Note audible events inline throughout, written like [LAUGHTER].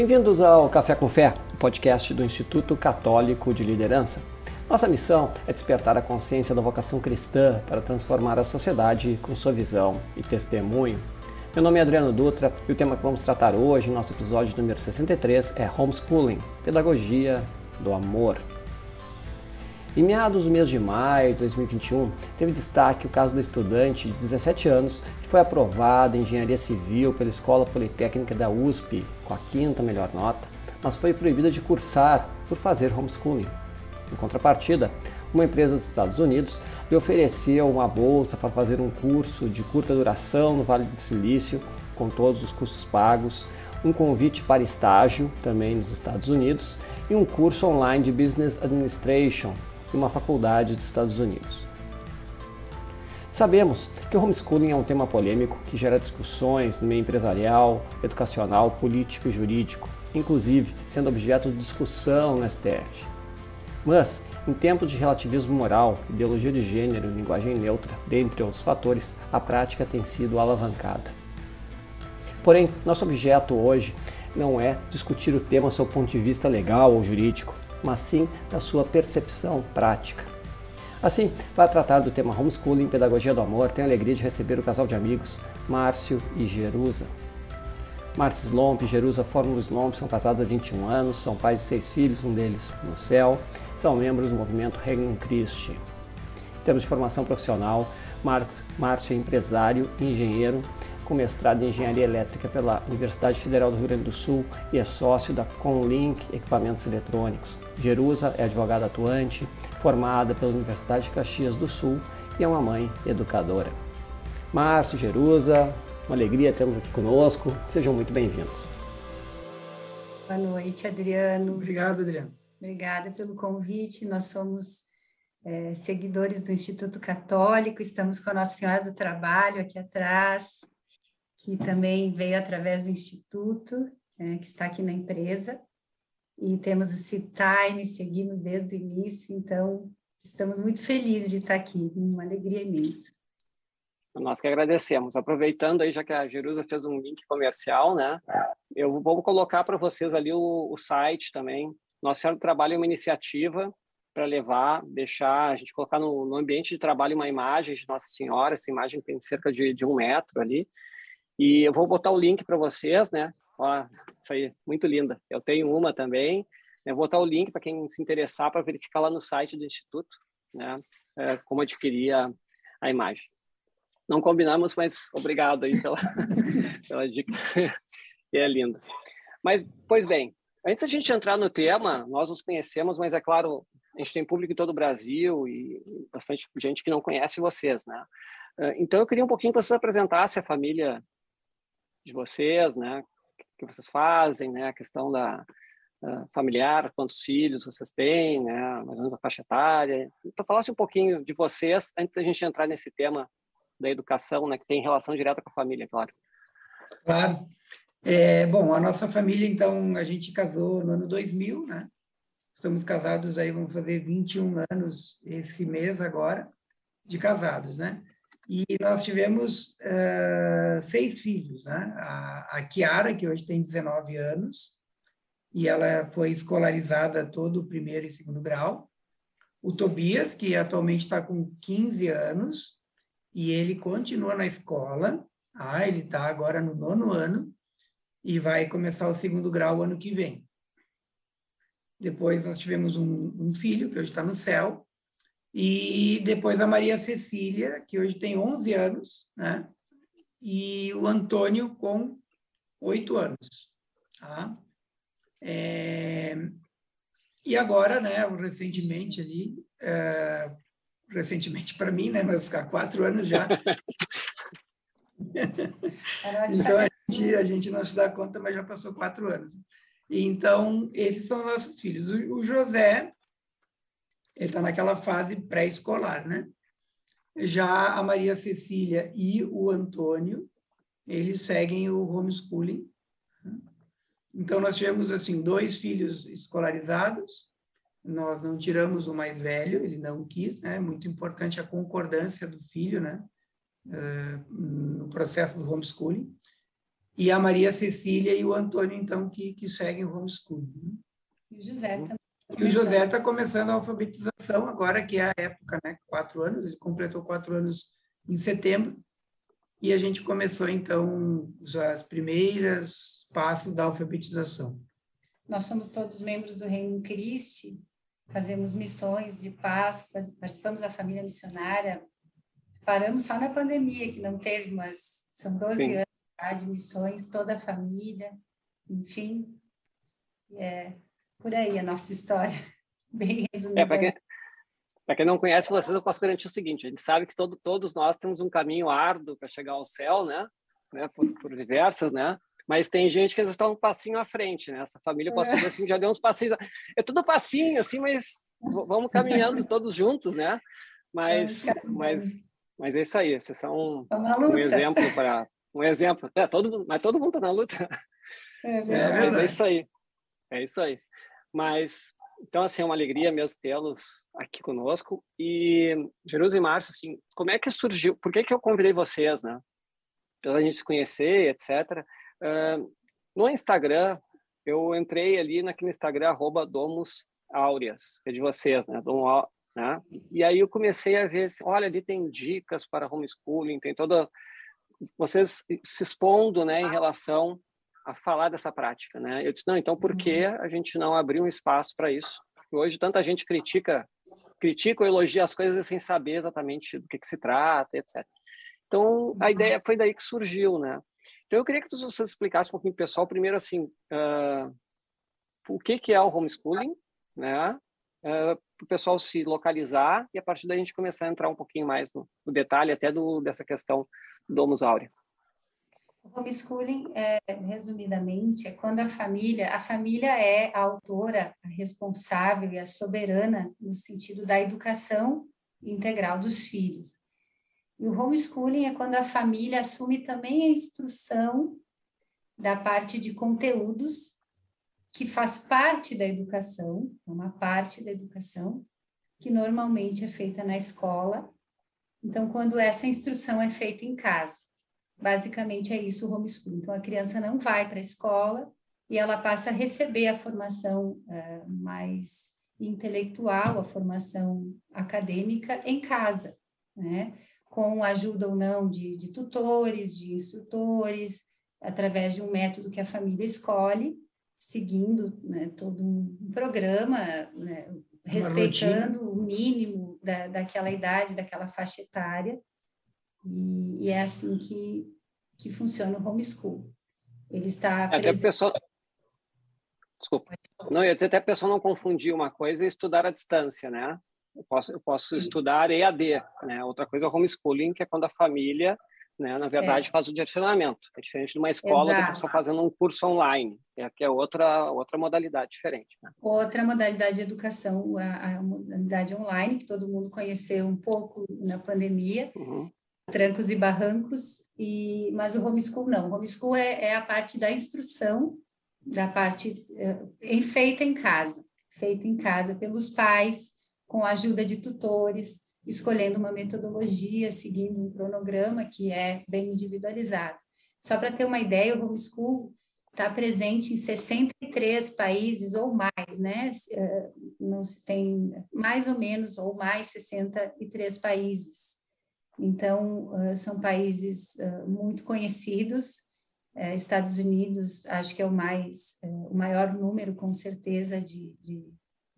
Bem-vindos ao Café com Fé, podcast do Instituto Católico de Liderança. Nossa missão é despertar a consciência da vocação cristã para transformar a sociedade com sua visão e testemunho. Meu nome é Adriano Dutra e o tema que vamos tratar hoje, nosso episódio número 63, é Homeschooling Pedagogia do Amor. Em meados do mês de maio de 2021, teve destaque o caso da estudante de 17 anos que foi aprovada em Engenharia Civil pela Escola Politécnica da USP com a quinta melhor nota, mas foi proibida de cursar por fazer homeschooling. Em contrapartida, uma empresa dos Estados Unidos lhe ofereceu uma bolsa para fazer um curso de curta duração no Vale do Silício, com todos os custos pagos, um convite para estágio também nos Estados Unidos e um curso online de Business Administration em uma faculdade dos Estados Unidos. Sabemos que o homeschooling é um tema polêmico que gera discussões no meio empresarial, educacional, político e jurídico, inclusive sendo objeto de discussão no STF. Mas, em tempos de relativismo moral, ideologia de gênero e linguagem neutra, dentre outros fatores, a prática tem sido alavancada. Porém, nosso objeto hoje não é discutir o tema sob o ponto de vista legal ou jurídico, mas sim da sua percepção prática. Assim, para tratar do tema homeschooling pedagogia do amor, tenho a alegria de receber o casal de amigos Márcio e Jerusa. Márcio Slomp e Jerusa Fórmula Slomp são casados há 21 anos, são pais de seis filhos, um deles no céu, são membros do movimento Regnum Christi. Em termos de formação profissional, Márcio é empresário e engenheiro, com mestrado em Engenharia Elétrica pela Universidade Federal do Rio Grande do Sul e é sócio da Conlink Equipamentos Eletrônicos. Jerusa é advogada atuante, formada pela Universidade de Caxias do Sul e é uma mãe educadora. Márcio, Jerusa, uma alegria tê-los aqui conosco. Sejam muito bem-vindos. Boa noite, Adriano. Obrigado, Adriano. Obrigada pelo convite. Nós somos é, seguidores do Instituto Católico, estamos com a Nossa Senhora do Trabalho aqui atrás, que também veio através do Instituto, é, que está aqui na empresa. E temos o C-Time, seguimos desde o início, então estamos muito felizes de estar aqui, uma alegria imensa. Nós que agradecemos. Aproveitando aí, já que a Jerusa fez um link comercial, né? Eu vou colocar para vocês ali o, o, site também. Nosso Senhora do Trabalho é uma iniciativa para levar, deixar, a gente colocar no, no, ambiente de trabalho uma imagem de Nossa Senhora. Essa imagem tem cerca de, de um metro ali. E eu vou botar o link para vocês, né? Ó, foi muito linda. Eu tenho uma também. Eu vou botar o link para quem se interessar para verificar lá no site do Instituto, né? É, como adquirir a, a, imagem. Não combinamos, mas obrigado aí pela, [LAUGHS] pela dica. é lindo. Mas, pois bem, antes da gente entrar no tema, nós nos conhecemos, mas é claro, a gente tem público em todo o Brasil e bastante gente que não conhece vocês, né? É, então, eu queria um pouquinho que vocês apresentassem a família de vocês, né? Que vocês fazem, né? A questão da uh, familiar, quantos filhos vocês têm, né? Mais ou menos a faixa etária. Então, falasse um pouquinho de vocês antes da gente entrar nesse tema da educação, né? Que tem relação direta com a família, claro. Claro. É, bom, a nossa família, então, a gente casou no ano 2000, né? Estamos casados aí, vamos fazer 21 anos esse mês agora, de casados, né? E nós tivemos uh, seis filhos, né? A, Kiara, que hoje tem 19 anos, e ela foi escolarizada todo o primeiro e segundo grau. O Tobias, que atualmente está com 15 anos, e ele continua na escola. Ah, ele está agora no nono ano e vai começar o segundo grau ano que vem. Depois nós tivemos um, um filho, que hoje está no céu, e depois a Maria Cecília, que hoje tem 11 anos, né? E o Antônio com 8 anos, tá? É... E agora, né, recentemente ali, é... recentemente para mim, né, mas há quatro anos já. então a gente, a gente não se dá conta, mas já passou quatro anos. Então, esses são nossos filhos. O, o José, ele está naquela fase pré-escolar, né? Já a Maria Cecília e o Antônio, eles seguem o homeschooling. Né? Então, nós tivemos, assim, dois filhos escolarizados, nós não tiramos o mais velho, ele não quis, né? É muito importante a concordância do filho, né? Uh, no processo do homeschooling. e a Maria Cecília e o Antônio, então, que, que seguem o homeschooling. Né? E o José também. E o José está começando a alfabetização agora, que é a época, né? Quatro anos, ele completou quatro anos em setembro, e a gente começou, então, os primeiros passos da alfabetização. Nós somos todos membros do Reino Cristo, fazemos missões de paz, participamos da família missionária, paramos só na pandemia, que não teve, mas são 12 Sim. anos de missões, toda a família, enfim, é por aí a nossa história, [LAUGHS] bem resumida. É, para quem, quem, não conhece vocês, eu posso garantir o seguinte, a gente sabe que todo, todos nós temos um caminho árduo para chegar ao céu, né? né? Por, por diversas, né? mas tem gente que está um passinho à frente, né? Essa família, posso dizer assim, já deu uns passinhos. É tudo passinho, assim, mas vamos caminhando todos juntos, né? Mas, mas, mas é isso aí. Vocês são um, um exemplo para um exemplo. É, todo, mas todo mundo está na luta. É, é, mas é isso aí. É isso aí. Mas então, assim, é uma alegria mesmo tê-los aqui conosco. E, Jerusalém Márcio, assim, como é que surgiu? Por que, que eu convidei vocês, né? Pela gente se conhecer, etc. Uh, no Instagram, eu entrei ali naquele Instagram, arroba Domus Áureas, que é de vocês, né? Dom, né? E aí eu comecei a ver, assim, olha, ali tem dicas para homeschooling, tem toda... Vocês se expondo, né, em relação a falar dessa prática, né? Eu disse, não, então por que uhum. a gente não abrir um espaço para isso? Porque hoje tanta gente critica critica ou elogia as coisas sem saber exatamente do que, que se trata, etc. Então, a uhum. ideia foi daí que surgiu, né? Então, eu queria que você explicasse um pouquinho, pessoal, primeiro, assim, uh, o que, que é o homeschooling, né? Uh, para o pessoal se localizar e a partir daí a gente começar a entrar um pouquinho mais no, no detalhe até do, dessa questão do Domus Áurea. Homeschooling, é, resumidamente, é quando a família, a família é a autora, a responsável e a soberana no sentido da educação integral dos filhos. E o homeschooling é quando a família assume também a instrução da parte de conteúdos que faz parte da educação, uma parte da educação que normalmente é feita na escola. Então, quando essa instrução é feita em casa, basicamente é isso o homeschooling. Então, a criança não vai para a escola e ela passa a receber a formação uh, mais intelectual, a formação acadêmica em casa, né? com ajuda ou não de, de tutores, de instrutores, através de um método que a família escolhe, seguindo né, todo um programa, né, respeitando o mínimo da, daquela idade, daquela faixa etária, e, e, é assim que, que funciona o homeschool. Ele está... É, até a pessoa... Desculpa. Não, ia dizer até a pessoa não confundir uma coisa e estudar à distância, né? Eu posso, eu posso estudar EAD, né? Outra coisa é o homeschooling, que é quando a família, né, na verdade, é. faz o direcionamento. É diferente de uma escola Exato. que está fazendo um curso online, é, que é outra, outra modalidade diferente. Né? Outra modalidade de educação, a, a, modalidade online, que todo mundo conheceu um pouco na pandemia, uhum. Trancos e barrancos, e, mas o homeschool não. O homeschool é, é a parte da instrução, da parte é, feita em casa, feita em casa pelos pais, com a ajuda de tutores, escolhendo uma metodologia, seguindo um cronograma que é bem individualizado. Só para ter uma ideia, o homeschool está presente em 63 países ou mais, né? Eh, não se tem mais ou menos ou mais 63 países. Então, eh, são países eh, muito conhecidos. Estados Unidos, acho que é o mais, o maior número, com certeza, de, de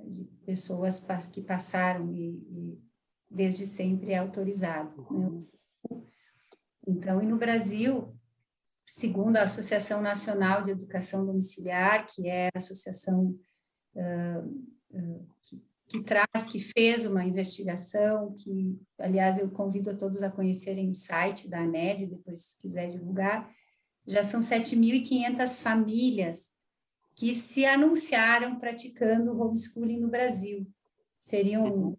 de pessoas que passaram e, e desde sempre é autorizado. Né? Então, e no Brasil, segundo a Associação Nacional de Educação Domiciliar, que é a associação uh, uh, que, que, traz, que fez uma investigação, que, aliás, eu convido a todos a conhecerem o site da ANED, depois, se quiser divulgar, já são 7.500 famílias que se anunciaram praticando homeschooling no Brasil. Seriam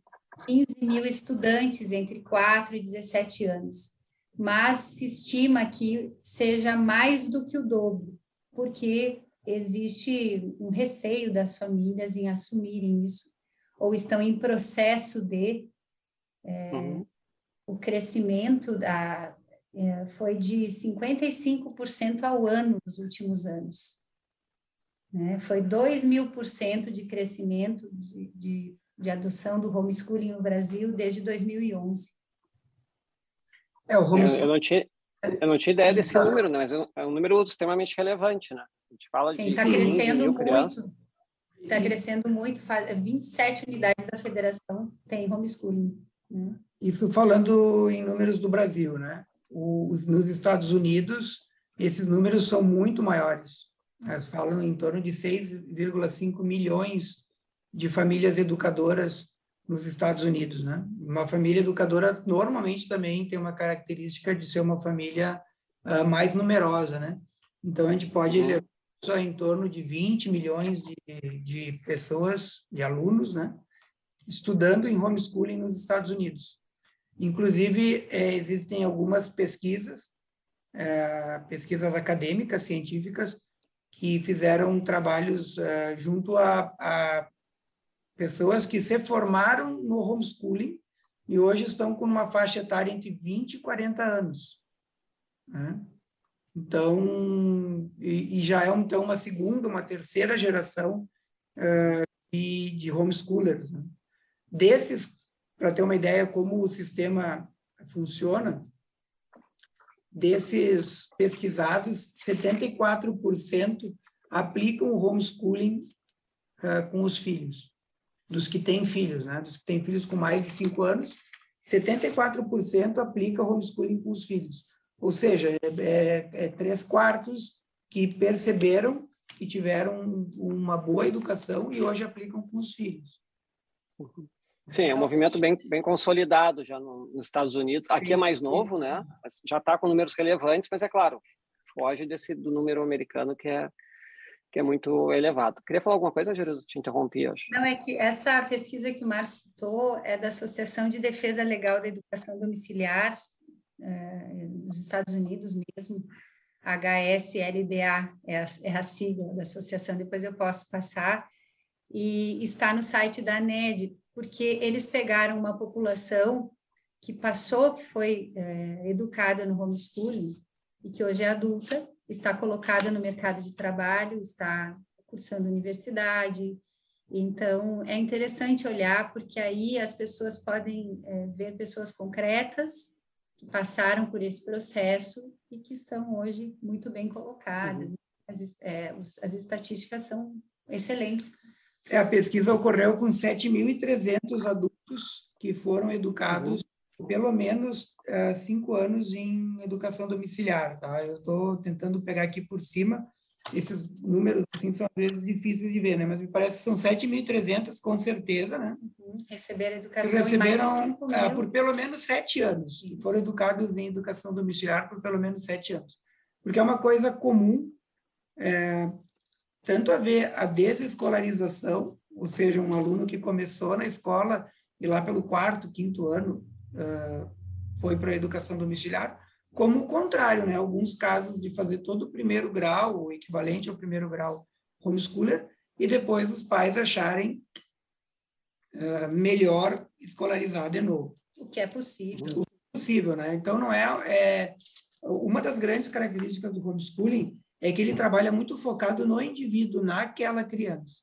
15 mil estudantes entre 4 e 17 anos, mas se estima que seja mais do que o dobro, porque existe um receio das famílias em assumirem isso, ou estão em processo de é, uhum. o crescimento da, é, foi de 55% ao ano nos últimos anos. Né? Foi 2 mil por cento de crescimento de, de, de adoção do homeschooling no Brasil desde 2011. É, o homeschooling... eu, eu, não tinha, eu não tinha ideia desse número, né? mas é um, é um número extremamente relevante, né? A gente fala Sim, está crescendo muito. Está crescendo muito. 27 unidades da federação têm homeschooling. Né? Isso falando em números do Brasil, né? Os, nos Estados Unidos, esses números são muito maiores. Elas falam em torno de 6,5 milhões de famílias educadoras nos Estados Unidos, né? Uma família educadora normalmente também tem uma característica de ser uma família uh, mais numerosa, né? Então a gente pode uhum. Só em torno de 20 milhões de, de pessoas, de alunos, né? Estudando em homeschooling nos Estados Unidos. Inclusive, é, existem algumas pesquisas, é, pesquisas acadêmicas, científicas, que fizeram trabalhos é, junto a, a pessoas que se formaram no homeschooling e hoje estão com uma faixa etária entre 20 e 40 anos. Né? Então, e, e, já é então uma segunda, uma terceira geração uh, de, de homeschoolers. Né? Desses, para ter uma ideia como o sistema funciona, desses pesquisados, 74% aplicam o homeschooling uh, com os filhos dos que têm filhos, né? Dos que têm filhos com mais de cinco anos, 74% aplica homeschooling com os filhos. Ou seja, é, é, é, três quartos que perceberam que tiveram uma boa educação e hoje aplicam com os filhos. Sim, é um movimento bem, bem consolidado já no, nos Estados Unidos. Aqui é mais novo, né? Já está com números relevantes, mas é claro, foge desse do número americano que é que é muito elevado. Queria falar alguma coisa, Jerusa? Te interrompi, acho. Não, é que essa pesquisa que o Márcio citou é da Associação de Defesa Legal da Educação Domiciliar, uh, nos Estados Unidos mesmo, HSLDA é a, é a sigla da associação, depois eu posso passar, e está no site da ANED, porque eles pegaram uma população que passou, que foi é, educada no homeschooling, e que hoje é adulta, está colocada no mercado de trabalho, está cursando universidade. Então, é interessante olhar, porque aí as pessoas podem é, ver pessoas concretas que passaram por esse processo e que estão hoje muito bem colocadas. Uhum. As, é, os, as estatísticas são excelentes. É, a pesquisa ocorreu com 7.300 adultos que foram educados uhum pelo menos uh, cinco anos em educação domiciliar, tá? Eu estou tentando pegar aqui por cima, esses números, assim, são às vezes difíceis de ver, né? Mas me parece que são 7.300, com certeza, né? Uhum. Receberam educação que receberam, uh, por pelo menos sete anos, Isso. foram educados em educação domiciliar por pelo menos sete anos. Porque é uma coisa comum, é, tanto a ver a desescolarização, ou seja, um aluno que começou na escola e lá pelo quarto, quinto ano uh, foi para a educação domiciliar, como o contrário, né? Alguns casos de fazer todo o primeiro grau, o equivalente ao primeiro grau homeschooler, e depois os pais acharem uh, melhor escolarizar de novo. O que é possível. O que é possível, né? Então, não é, é... Uma das grandes características do homeschooling é que ele trabalha muito focado no indivíduo, naquela criança.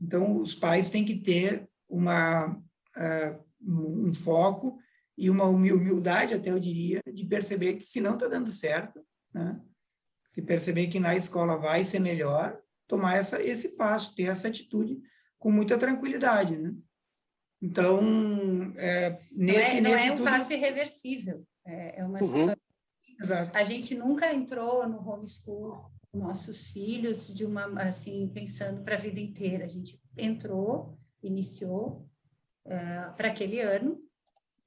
Então, os pais têm que ter uma uh, um foco e uma humildade, até eu diria, de perceber que se não está dando certo, né? se perceber que na escola vai ser melhor, tomar essa, esse passo, ter essa atitude com muita tranquilidade, né? Então, é, nesse, não é, não é um estudo... passo irreversível, é, é uma uhum. situação... Exato. A gente nunca entrou no homeschool nossos filhos de uma assim pensando para a vida inteira. A gente entrou, iniciou uh, para aquele ano,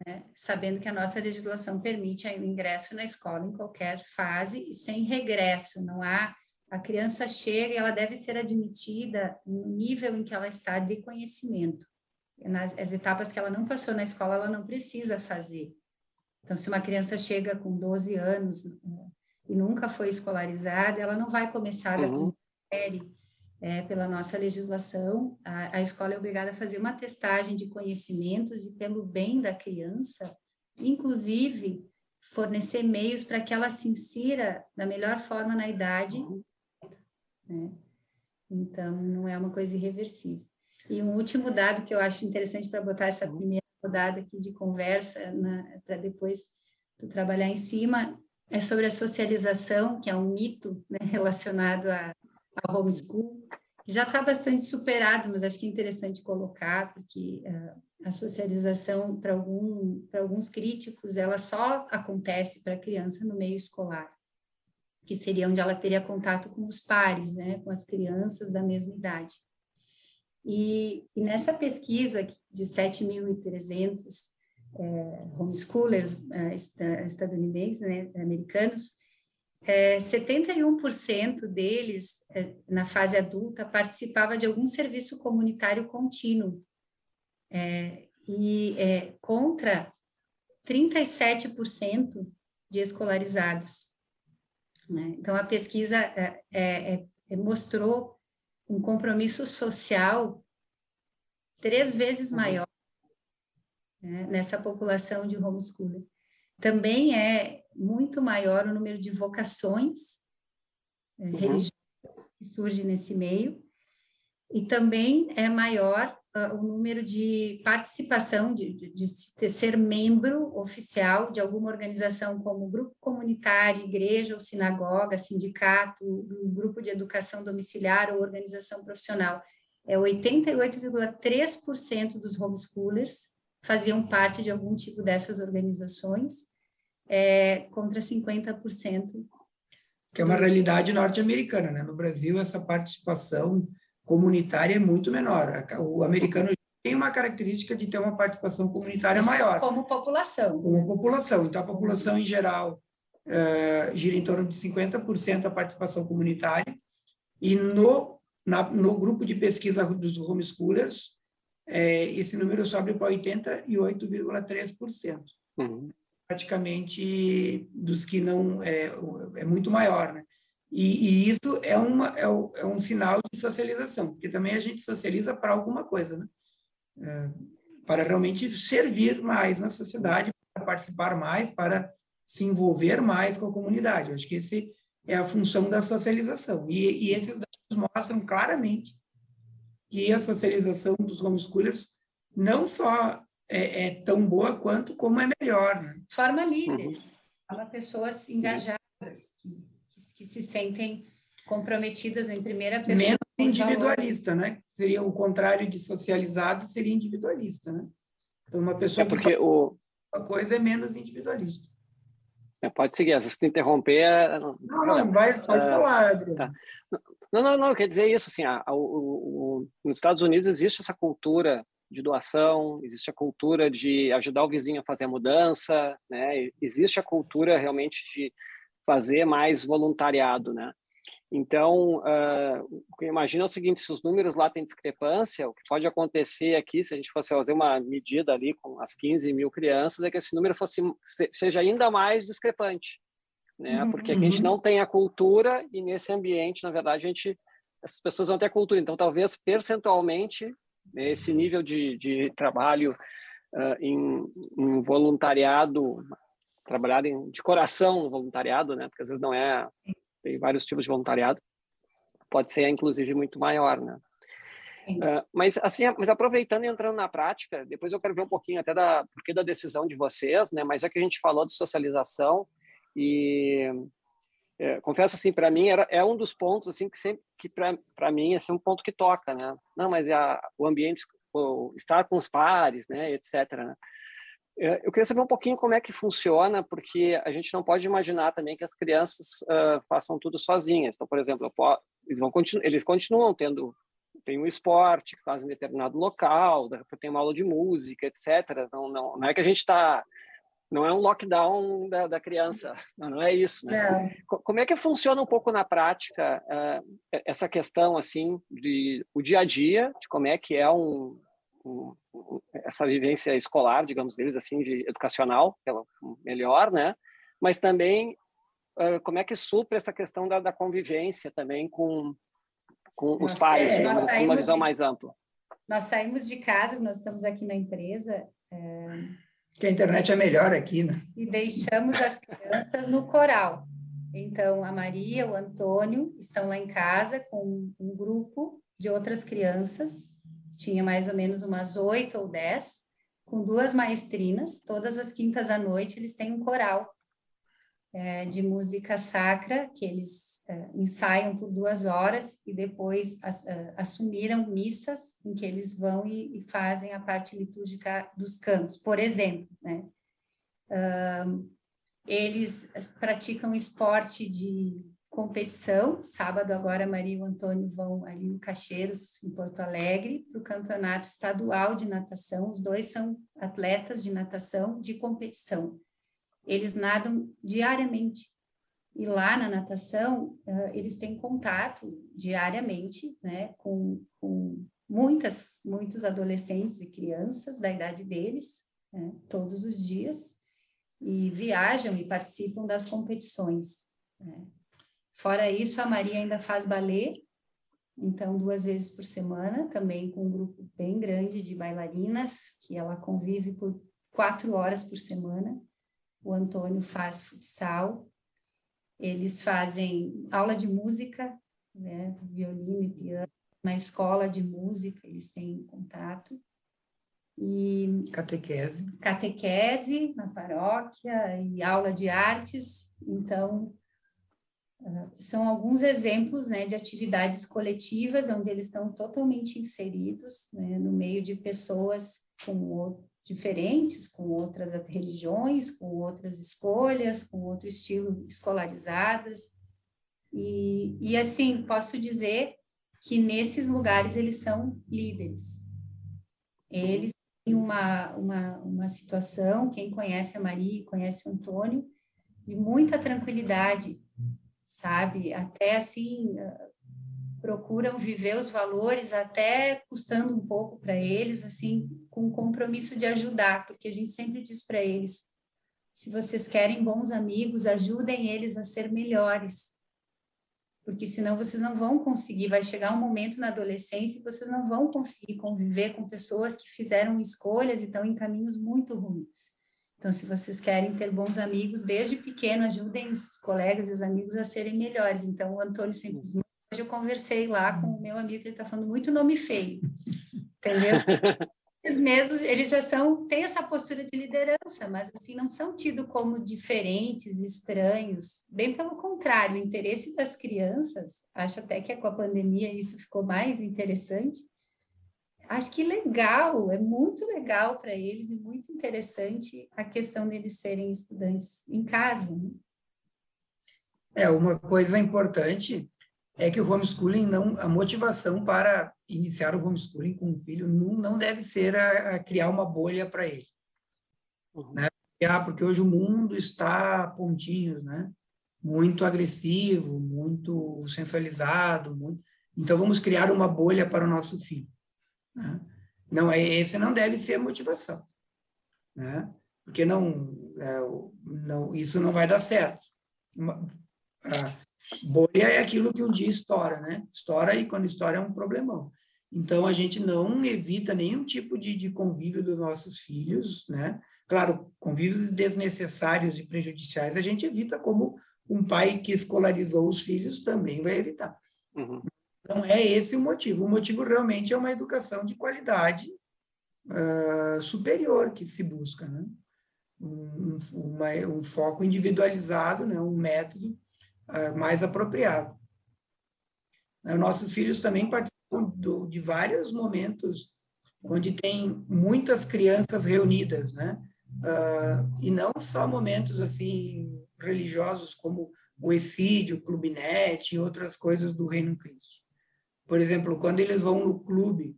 né, sabendo que a nossa legislação permite o ingresso na escola em qualquer fase e sem regresso, não há a criança chega e ela deve ser admitida no nível em que ela está de conhecimento. Nas as etapas que ela não passou na escola, ela não precisa fazer. Então, se uma criança chega com 12 anos né, e nunca foi escolarizada, ela não vai começar da uhum. série é, pela nossa legislação, a, a, escola é obrigada a fazer uma testagem de conhecimentos e pelo bem da criança, inclusive fornecer meios para que ela se insira da melhor forma na idade, né? Então, não é uma coisa irreversível. E um último dado que eu acho interessante para botar essa primeira rodada aqui de conversa, para depois tu trabalhar em cima, é sobre a socialização, que é um mito né, [LAUGHS] relacionado a, a homeschool, que já está bastante superado, mas acho que é interessante colocar, porque uh, a socialização, para algum, alguns críticos, ela só acontece para a criança no meio escolar, que seria onde ela teria contato com os pares, né, com as crianças da mesma idade. E, e nessa pesquisa de 7.300 é, homeschoolers é, estadunidenses, né, americanos, é, 71% deles, é, na fase adulta, participava de algum serviço comunitário contínuo, é, e é, contra 37% de escolarizados. Né? Então, a pesquisa é, mostrou um compromisso social três vezes uhum. maior né, nessa população de homeschooler. Também é muito maior o número de vocações é, uhum. religiosas que surgem nesse meio, e também é maior uh, o número de participação, de, de, de, ser membro oficial de alguma organização como grupo comunitário, igreja ou sinagoga, sindicato, um grupo de educação domiciliar ou organização profissional. É 88,3% dos homeschoolers faziam parte de algum tipo dessas organizações, é, contra 50%. Que é uma realidade norte-americana, né? No Brasil, essa participação comunitária é muito menor. O americano tem uma característica de ter uma participação comunitária Isso maior. Como população. Como população. Então, a população em geral uh, gira em torno de 50% a participação comunitária, e no, na, no grupo de pesquisa dos homeschoolers, é, esse número sobe para 88,3%. Uhum. Praticamente dos que não. É, é muito maior, né? E, e, isso é, uma, é, é, um sinal de socialização, porque também a gente socializa para alguma coisa, né? É, para realmente servir mais na sociedade, para participar mais, para se envolver mais com a comunidade. Eu acho que esse é a função da socialização. E, e esses dados mostram claramente que a socialização dos homeschoolers não só é, é tão boa quanto como é melhor. Né? Forma líderes, uhum. forma pessoas engajadas, que que se sentem comprometidas em primeira pessoa. Menos individualista, né? Seria o contrário de socializado, seria individualista, né? Então, uma pessoa é porque que o... uma coisa é menos individualista. É, pode seguir, se te interromper... É, não, não, não vai, pode uh, falar, Bruno. Tá. Não, não, não, quer dizer isso, assim, a, a, o, o, nos Estados Unidos existe essa cultura de doação, existe a cultura de ajudar o vizinho a fazer a mudança, né? Existe a cultura realmente de fazer mais voluntariado, né? Então, uh, o que eu imagino é o seguinte: se os números lá têm discrepância, o que pode acontecer aqui, se a gente fosse fazer uma medida ali com as 15 mil crianças, é que esse número fosse seja ainda mais discrepante, né? Uhum. Porque a gente não tem a cultura e nesse ambiente, na verdade, a gente essas pessoas vão ter a cultura. Então, talvez percentualmente esse nível de, de trabalho uh, em, em voluntariado trabalhar em, de coração no voluntariado, né? Porque às vezes não é, tem vários tipos de voluntariado, pode ser inclusive muito maior, né? Uh, mas assim, mas aproveitando e entrando na prática, depois eu quero ver um pouquinho até da porquê da decisão de vocês, né? Mas é que a gente falou de socialização e é, confesso assim para mim era é um dos pontos assim que sempre que para mim é um ponto que toca, né? Não, mas a, o ambiente, o, estar com os pares, né? Etc. Né? É, eu queria saber um pouquinho como é que funciona, porque a gente não pode imaginar também que as crianças uh, façam tudo sozinhas. Então, por exemplo, eles, vão continu eles continuam tendo tem um esporte que fazem em determinado local, tem uma aula de música, etc. Não, não, não é que a gente está não é um lockdown da, da criança, não é isso. Né? Como é que funciona um pouco na prática uh, essa questão assim de o dia a dia, de como é que é um, um, essa vivência escolar, digamos deles assim, de educacional, que é melhor, né? Mas também uh, como é que supre essa questão da, da convivência também com, com os pais, é, assim, uma visão de, mais ampla. Nós saímos de casa, nós estamos aqui na empresa, é, Que a internet é melhor aqui, né? E deixamos as crianças no coral. Então, a Maria, o Antônio estão lá em casa com um grupo de outras crianças, tinha mais ou menos umas oito ou dez, com duas maestrinas, todas as quintas à noite eles têm um coral é, de música sacra, que eles é, ensaiam por duas horas e depois as, é, assumiram missas em que eles vão e, e, fazem a parte litúrgica dos cantos. Por exemplo, né? Um, eles praticam esporte de competição. Sábado agora Maria e o Antônio vão ali no Caixeiros, em Porto Alegre, para o campeonato estadual de natação. Os dois são atletas de natação de competição eles nadam diariamente. E lá na natação, uh, eles têm contato diariamente né, com, com muitas, muitos adolescentes e crianças da idade deles, né, todos os dias, e viajam e participam das competições. Né. Fora isso, a Maria ainda faz balé, então duas vezes por semana, também com um grupo bem grande de bailarinas, que ela convive por quatro horas por semana o Antônio faz futsal, eles fazem aula de música, né, violino e piano, na escola de música eles têm contato. E catequese. Catequese na paróquia e aula de artes. Então, uh, são alguns exemplos né, de atividades coletivas onde eles estão totalmente inseridos né, no meio de pessoas com diferentes, com outras religiões, com outras escolhas, com outro estilo escolarizadas. E, e assim, posso dizer que nesses lugares eles são líderes. Eles têm uma, uma, uma situação, quem conhece a Maria, conhece o Antônio, de muita tranquilidade, sabe? Até assim, procuram viver os valores até custando um pouco para eles, assim, com o compromisso de ajudar, porque a gente sempre diz para eles: se vocês querem bons amigos, ajudem eles a ser melhores. Porque senão vocês não vão conseguir, vai chegar um momento na adolescência que vocês não vão conseguir conviver com pessoas que fizeram escolhas e estão em caminhos muito ruins. Então, se vocês querem ter bons amigos, desde pequeno, ajudem os colegas e os amigos a serem melhores. Então, o Antônio sempre diz, Hoje eu conversei lá com o meu amigo que ele está falando muito nome feio, entendeu? [LAUGHS] Eles mesmos, eles já são, têm essa postura de liderança, mas assim, não são tidos como diferentes, estranhos. Bem pelo contrário, o interesse das crianças, acho até que com a pandemia isso ficou mais interessante. Acho que legal, é muito legal para eles e muito interessante a questão deles serem estudantes em casa. Né? É, uma coisa importante é que o homeschooling não, a motivação para iniciar o homeschooling com o filho não, não deve ser a, a criar uma bolha para ele, uhum. né? Porque hoje o mundo está pontinhos, né? Muito agressivo, muito sensualizado, muito... então vamos criar uma bolha para o nosso filho. Né? Não, é, esse não deve ser a motivação, né? Porque não, é, não, isso não vai dar certo. Uma, a, Bolha é aquilo que um dia estoura, né? Estoura e quando estoura é um problemão. Então, a gente não evita nenhum tipo de, de convívio dos nossos filhos, né? Claro, convívios desnecessários e prejudiciais a gente evita, como um pai que escolarizou os filhos também vai evitar. Uhum. Então, é esse o motivo. O motivo realmente é uma educação de qualidade uh, superior que se busca, né? Um, uma, um foco individualizado, né? um método uh, mais apropriado. Uh, nossos filhos também participam do, de vários momentos onde tem muitas crianças reunidas, né? Uh, e não só momentos assim religiosos como o Exídio, o Clubinete e outras coisas do Reino Cristo. Por exemplo, quando eles vão no clube,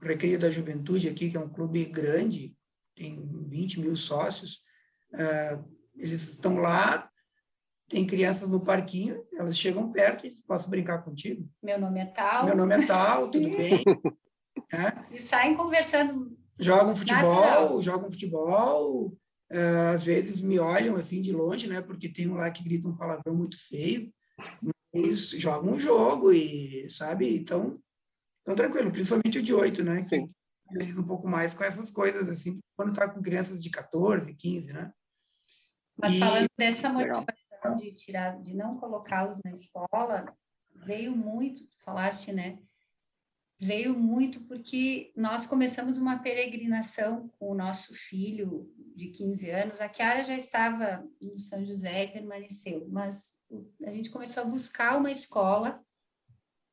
Recreio da Juventude aqui, que é um clube grande, tem 20 mil sócios, uh, eles estão lá tem crianças no parquinho, elas chegam perto e dizem, posso brincar contigo? Meu nome é tal. Meu nome é tal, tudo [LAUGHS] bem? é. E saem conversando. Jogam futebol, natural. jogam futebol, uh, às vezes me olham assim de longe, né? Porque tem um lá que grita um palavrão muito feio, mas jogam um jogo e, sabe? Então, então tranquilo, principalmente o de oito, né? Sim. eles um pouco mais com essas coisas, assim, quando está com crianças de 14, 15, né? Mas e... falando dessa motivação de tirar, de não colocá-los na escola, veio muito, tu falaste, né? Veio muito porque nós começamos uma peregrinação com o nosso filho de 15 anos. A Kiara já estava no São José e permaneceu, mas a gente começou a buscar uma escola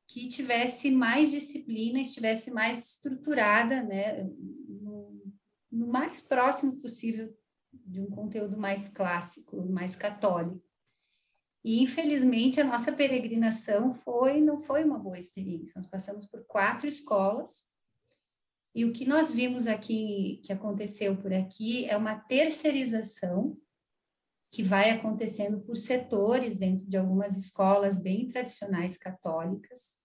que tivesse mais disciplina, estivesse mais estruturada, né, no, no mais próximo possível de um conteúdo mais clássico, mais católico. E infelizmente a nossa peregrinação foi não foi uma boa experiência. Nós passamos por quatro escolas e o que nós vimos aqui que aconteceu por aqui é uma terceirização que vai acontecendo por setores dentro de algumas escolas bem tradicionais católicas,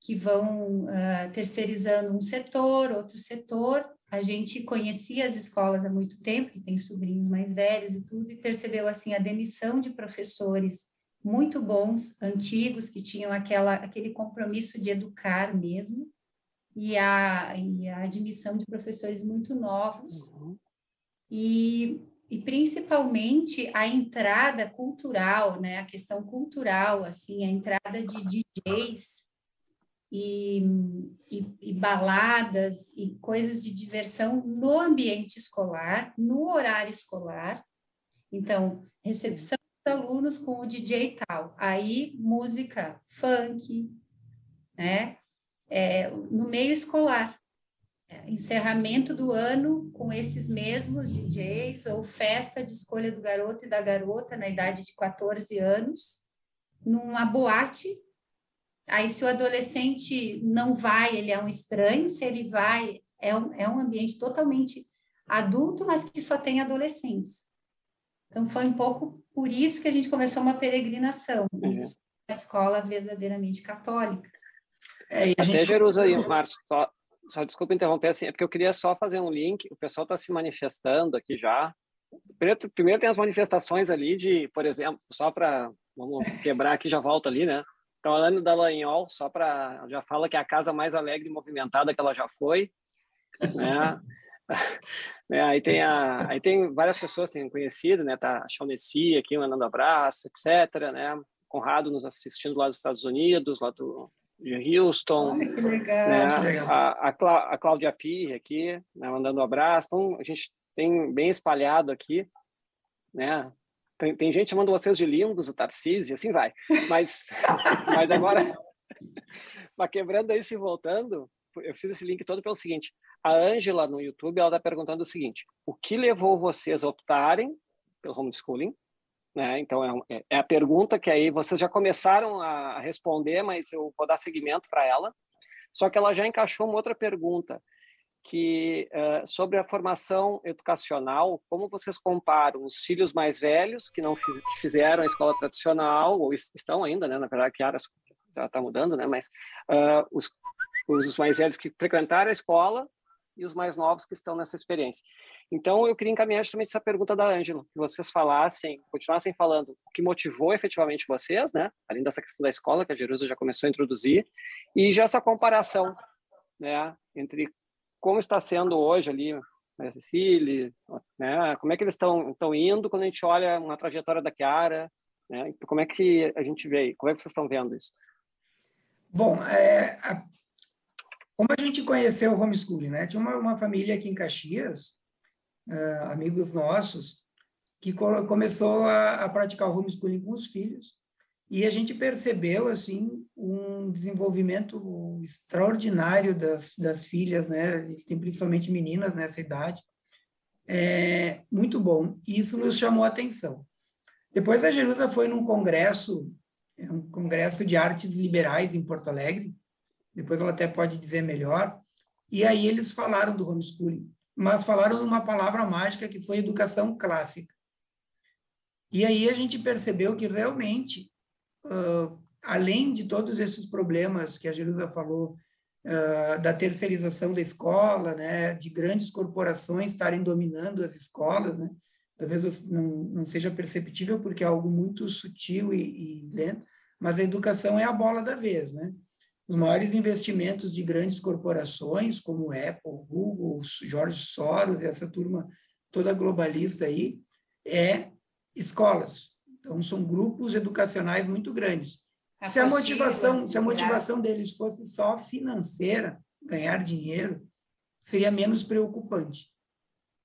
que vão uh, terceirizando um setor, outro setor. A gente conhecia as escolas há muito tempo, que tem sobrinhos mais velhos e tudo, e percebeu assim a demissão de professores muito bons, antigos, que tinham aquela, aquele compromisso de educar mesmo, e a, e a admissão de professores muito novos. Uhum. E e principalmente a entrada cultural, né, a questão cultural, assim, a entrada de DJs e, e, e, baladas e coisas de diversão no ambiente escolar, no horário escolar. Então, recepção dos alunos com o DJ tal, aí música funk, né, é, no meio escolar encerramento do ano com esses mesmos DJs, ou festa de escolha do garoto e da garota na idade de 14 anos, numa boate. Aí, se o adolescente não vai, ele é um estranho, se ele vai, é um, é um ambiente totalmente adulto, mas que só tem adolescentes. Então, foi um pouco por isso que a gente começou uma peregrinação, uhum. uma escola verdadeiramente católica. É, Até gente... Jerusalém, Márcio, só, só desculpa interromper assim, é porque eu queria só fazer um link. O pessoal está se manifestando aqui já. Primeiro, primeiro tem as manifestações ali de, por exemplo, só para vamos quebrar aqui já volta ali, né? Então a Ana Dallagnol, só para já fala que é a casa mais alegre e movimentada que ela já foi, né? [LAUGHS] é, aí tem a, aí tem várias pessoas tem conhecido, né? Tá a aqui mandando abraço, etc, né? Conrado nos assistindo lá dos Estados Unidos, lá do de Houston. Ai, que legal. Né? Que legal. A, a, Clá, a Cláudia Pirre aqui, né, mandando um abraço. Então, a gente tem bem espalhado aqui, né? Tem, tem gente chamando vocês de lindos, o Tarcísio, assim vai. Mas, [LAUGHS] mas agora, [LAUGHS] mas quebrando aí, se voltando, eu fiz esse link todo pelo seguinte, a Ângela no YouTube, ela está perguntando o seguinte, o que levou vocês a optarem pelo homeschooling? Né? Então, é, é, é, a pergunta que aí vocês já começaram a responder, mas eu vou dar seguimento para ela. Só que ela já encaixou uma outra pergunta, que uh, sobre a formação educacional, como vocês comparam os filhos mais velhos, que não fiz, que fizeram a escola tradicional, ou estão ainda, né? na verdade, que áreas já está mudando, né? mas uh, os, os mais velhos que frequentaram a escola e os mais novos que estão nessa experiência. Então, eu queria encaminhar justamente essa pergunta da Ângela, que vocês falassem, continuassem falando o que motivou efetivamente vocês, né? Além dessa questão da escola, que a Jerusa já começou a introduzir, e já essa comparação, né? Entre como está sendo hoje ali, né, Cecília, né? Como é que eles estão estão indo quando a gente olha uma trajetória da Chiara, né? Como é que a gente vê, como é que vocês estão vendo isso? Bom, é, a, como a gente conheceu o homeschooling, né? Tinha uma, uma família aqui em Caxias, uh, amigos nossos, que co começou a, a, praticar o homeschooling com os filhos. E a gente percebeu, assim, um desenvolvimento extraordinário das, das filhas, né? Tem principalmente meninas nessa idade. É, muito bom. E isso nos chamou a atenção. Depois a Jerusa foi num congresso, um congresso de artes liberais em Porto Alegre. Depois ela até pode dizer melhor. E aí eles falaram do homeschooling mas falaram uma palavra mágica que foi educação clássica. E aí a gente percebeu que realmente, uh, além de todos esses problemas que a Jerusa falou, uh, da terceirização da escola, né, de grandes corporações estarem dominando as escolas, né, talvez não, não seja perceptível porque é algo muito sutil e, e lento, mas a educação é a bola da vez, né? os maiores investimentos de grandes corporações, como Apple, Google, George Soros, essa turma toda globalista aí, é escolas. Então, são grupos educacionais muito grandes. A se a motivação, se a motivação deles fosse só financeira, ganhar dinheiro, seria menos preocupante.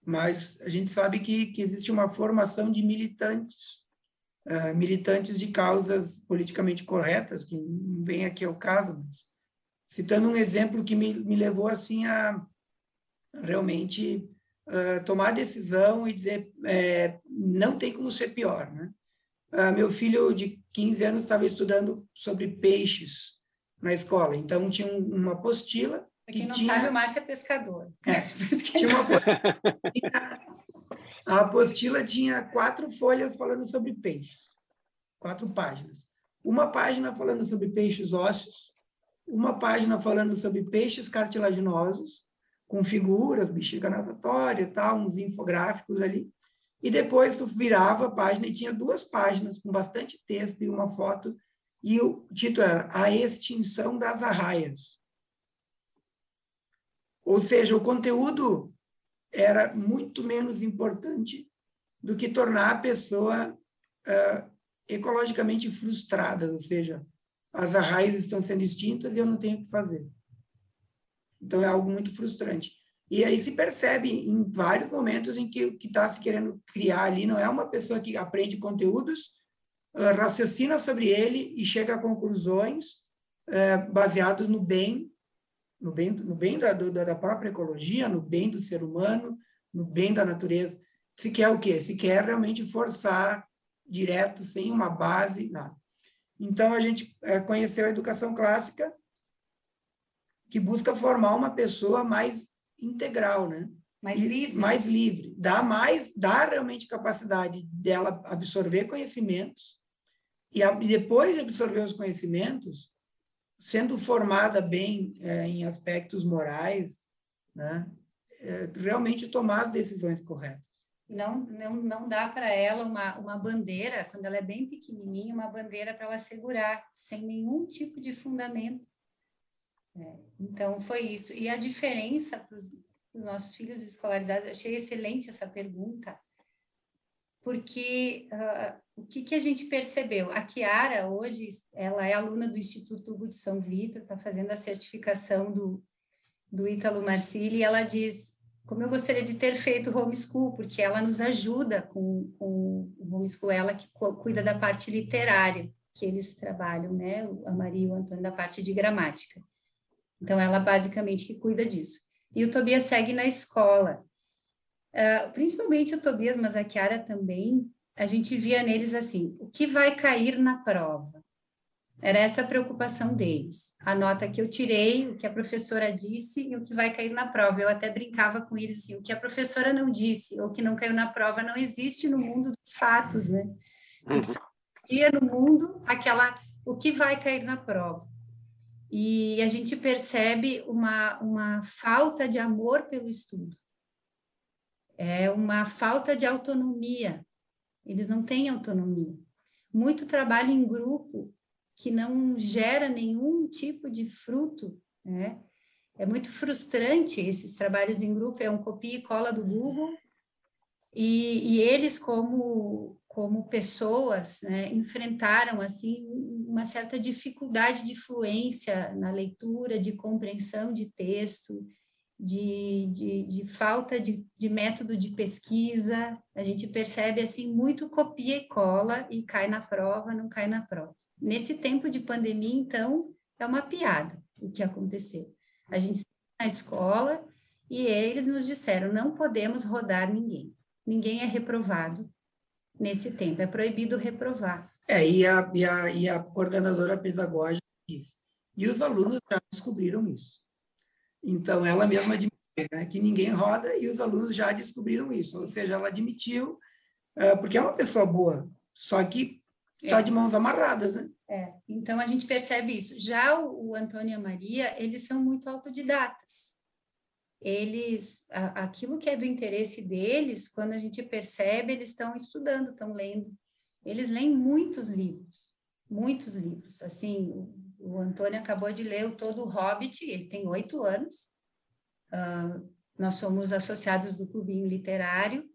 Mas a gente sabe que, que existe uma formação de militantes, uh, militantes de causas politicamente corretas, que não vem aqui ao caso, mas citando um exemplo que me, me levou assim a realmente uh, tomar a decisão e dizer é, não tem como ser pior, né? Uh, meu filho de 15 anos estava estudando sobre peixes na escola, então tinha uma apostila para quem não tinha... sabe, o Márcio é pescador. É. [LAUGHS] tinha uma... A apostila tinha quatro folhas falando sobre peixes, quatro páginas. Uma página falando sobre peixes ósseos, uma página falando sobre peixes cartilaginosos, com figuras, bexiga natatória, tal, uns infográficos ali. E depois tu virava a página e tinha duas páginas com bastante texto e uma foto, e o título era A Extinção das Arraias. Ou seja, o conteúdo era muito menos importante do que tornar a pessoa uh, ecologicamente frustrada, ou seja, as arraias estão sendo extintas e eu não tenho o que fazer. Então é algo muito frustrante. E aí se percebe em vários momentos em que o que está se querendo criar ali não é uma pessoa que aprende conteúdos, uh, raciocina sobre ele e chega a conclusões uh, baseados no bem no bem, no bem da, do, da própria ecologia, no bem do ser humano, no bem da natureza. Se quer o quê? Se quer realmente forçar direto, sem uma base, nada. Então, a gente é, conheceu a educação clássica, que busca formar uma pessoa mais integral, né? Mais livre. Mais livre. Dá mais, dá realmente capacidade dela absorver conhecimentos e, a, e depois de absorver os conhecimentos, sendo formada bem é, em aspectos morais, né, é, realmente tomar as decisões corretas. Não, não, não dá para ela uma, uma bandeira, quando ela é bem pequenininha, uma bandeira para ela segurar, sem nenhum tipo de fundamento. É, então, foi isso. E a diferença para os nossos filhos escolarizados, achei excelente essa pergunta, porque uh, o que, que, a gente percebeu? A Kiara, hoje, ela é aluna do Instituto Hugo de São Vitor, está fazendo a certificação do, do Ítalo Marcili, e ela diz, como eu gostaria de ter feito homeschool, porque ela nos ajuda com, com o homeschool, ela que cuida da parte literária, que eles trabalham, né, a Maria e o Antônio, da parte de gramática. Então, ela basicamente que cuida disso. E o Tobias segue na escola, Uh, principalmente o Tobias, mas a Kiara também, a gente via neles assim, o que vai cair na prova? Era essa a preocupação deles. A nota que eu tirei, o que a professora disse e o que vai cair na prova. Eu até brincava com eles assim, o que a professora não disse ou que não caiu na prova não existe no mundo dos fatos, né? Existia no mundo aquela, o que vai cair na prova. E a gente percebe uma, uma falta de amor pelo estudo é uma falta de autonomia. Eles não têm autonomia. Muito trabalho em grupo que não gera nenhum tipo de fruto, né? É muito frustrante esses trabalhos em grupo, é um copia e cola do Google, e, e eles, como, como pessoas, né, enfrentaram, assim, uma certa dificuldade de fluência na leitura, de compreensão de texto, de, de, de falta de, de, método de pesquisa, a gente percebe assim muito copia e cola e cai na prova, não cai na prova. Nesse tempo de pandemia, então, é uma piada o que aconteceu. A gente na escola e eles nos disseram: não podemos rodar ninguém, ninguém é reprovado nesse tempo, é proibido reprovar. É, e a, e a, e a coordenadora pedagógica disse, e os alunos já descobriram isso. Então, ela mesma admitiu né, que ninguém roda e os alunos já descobriram isso. Ou seja, ela admitiu, uh, porque é uma pessoa boa, só que está é. de mãos amarradas, né? É, então a gente percebe isso. Já o, o Antônio e a Maria, eles são muito autodidatas. Eles, a, aquilo que é do interesse deles, quando a gente percebe, eles estão estudando, estão lendo. Eles leem muitos livros, muitos livros. Assim, O Antônio acabou de ler o Todo o Hobbit, ele tem oito anos. Uh, nós somos associados do Clubinho Literário,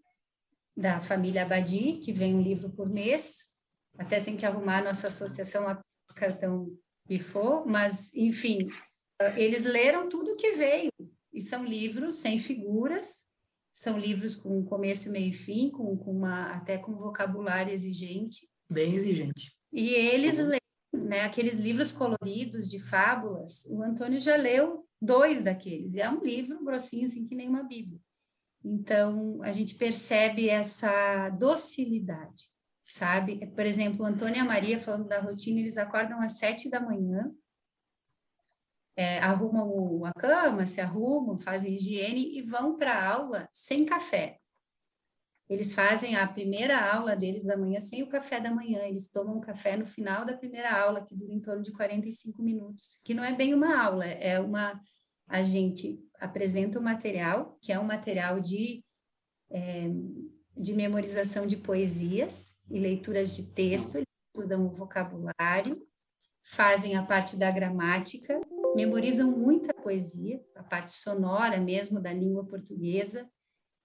da família Abadi, que vem um livro por mês. Até tem que arrumar a nossa associação, a cartão pifou, mas, enfim, uh, eles leram tudo que veio. E são livros sem figuras, são livros com começo, meio e fim, com, com uma, até com vocabulário exigente. Bem exigente. E eles uhum. leem né, aqueles livros coloridos de fábulas. O Antônio já leu dois daqueles, e é um livro grossinho, assim, que nem uma Bíblia. Então, a gente percebe essa docilidade, sabe? Por exemplo, o Antônio e a Maria, falando da rotina, eles acordam às sete da manhã, é, arrumam a cama, se arrumam, fazem higiene e vão para a aula sem café. Eles fazem a primeira aula deles da manhã sem o café da manhã. Eles tomam café no final da primeira aula, que dura em torno de 45 minutos, que não é bem uma aula, é uma. A gente apresenta o material, que é um material de, é, de memorização de poesias e leituras de texto, eles estudam o vocabulário, fazem a parte da gramática memorizam muita poesia, a parte sonora mesmo da língua portuguesa,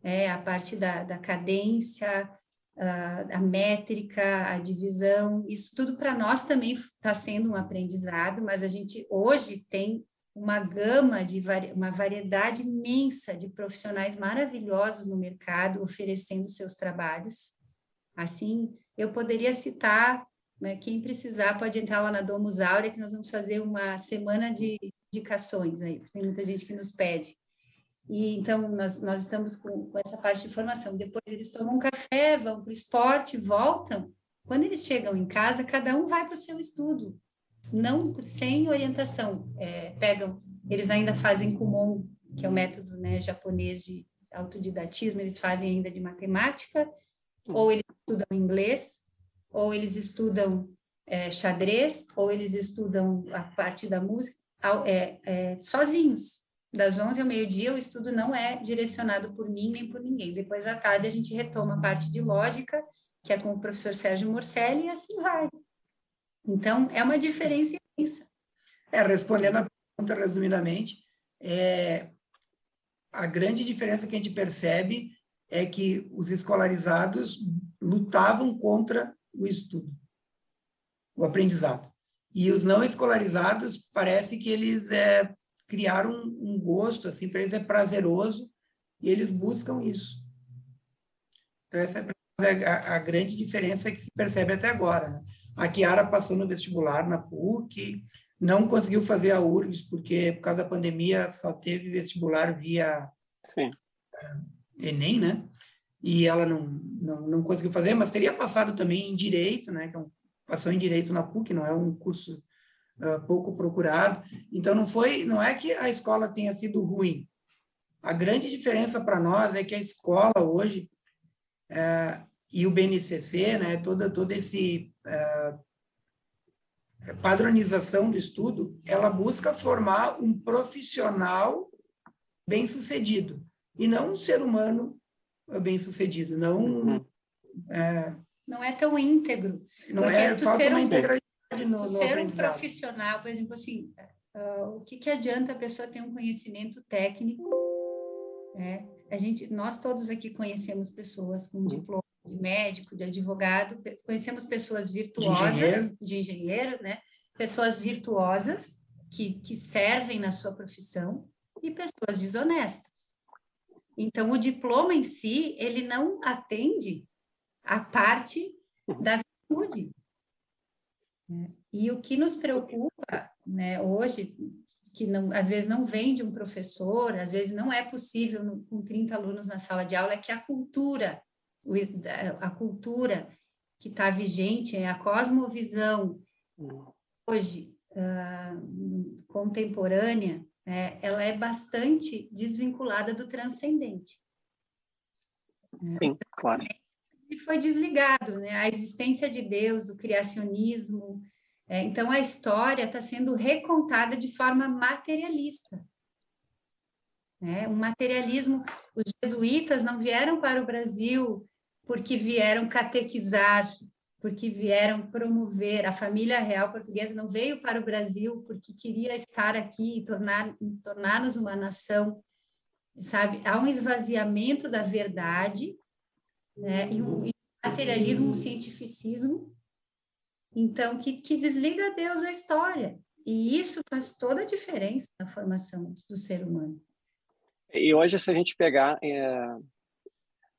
é, a parte da, da cadência, a, a, métrica, a divisão, isso tudo para nós também está sendo um aprendizado, mas a gente hoje tem uma gama de uma variedade imensa de profissionais maravilhosos no mercado oferecendo seus trabalhos. Assim, eu poderia citar né? Quem precisar pode entrar lá na Domus Áurea, que nós vamos fazer uma semana de indicações aí, tem muita gente que nos pede. E então nós, nós estamos com, com essa parte de formação. Depois eles tomam um café, vão para o esporte, voltam. Quando eles chegam em casa, cada um vai para o seu estudo, não sem orientação. É, pegam, eles ainda fazem Kumon, que é o método né, japonês de autodidatismo, eles fazem ainda de matemática, ou eles estudam inglês, ou eles estudam é, xadrez, ou eles estudam a parte da música é, é, sozinhos. Das 11 ao meio-dia, o estudo não é direcionado por mim nem por ninguém. Depois, à tarde, a gente retoma a parte de lógica, que é com o professor Sérgio Morcelli, e assim vai. Então, é uma diferença imensa. É, respondendo a pergunta resumidamente, é, a grande diferença que a gente percebe é que os escolarizados lutavam contra o estudo, o aprendizado. E os não escolarizados, parece que eles é, criaram um, um gosto, assim, para eles é prazeroso, e eles buscam isso. Então, essa é a, a grande diferença que se percebe até agora. Né? A Kiara passou no vestibular na PUC, não conseguiu fazer a URGS, porque por causa da pandemia só teve vestibular via Sim. Enem, né? E ela não, não, não conseguiu fazer, mas teria passado também em Direito, né, é passou em Direito na PUC, não é um curso uh, pouco procurado, então não foi, não é que a escola tenha sido ruim, a grande diferença para nós é que a escola hoje uh, e o BNCC, né, toda, toda esse uh, padronização do estudo, ela busca formar um profissional bem-sucedido e não um ser humano bem sucedido, não uhum. é, não é tão íntegro. Não é tu ser uma integralidade no, tu no ser um profissional, por exemplo, assim, uh, o que, que adianta a pessoa ter um conhecimento técnico? Né? A gente, nós todos aqui conhecemos pessoas com uhum. diploma de médico, de advogado, conhecemos pessoas virtuosas, de engenheiro, de engenheiro né? Pessoas virtuosas que, que servem na sua profissão e pessoas desonestas. Então, o diploma em si, ele não atende a parte da virtude. E o que nos preocupa né, hoje, que não, às vezes não vem de um professor, às vezes não é possível no, com 30 alunos na sala de aula, é que a cultura, a cultura que está vigente, é a cosmovisão hoje uh, contemporânea, é, ela é bastante desvinculada do transcendente. Sim, claro. E foi desligado, né? A existência de Deus, o criacionismo. É, então, a história está sendo recontada de forma materialista. É, um materialismo. Os jesuítas não vieram para o Brasil porque vieram catequizar porque vieram promover a família real portuguesa não veio para o Brasil porque queria estar aqui e tornar tornar-nos uma nação, sabe? Há um esvaziamento da verdade, né? E um materialismo, um cientificismo, então que, que desliga Deus da história. E isso faz toda a diferença na formação do ser humano. E hoje, se a gente pegar, é,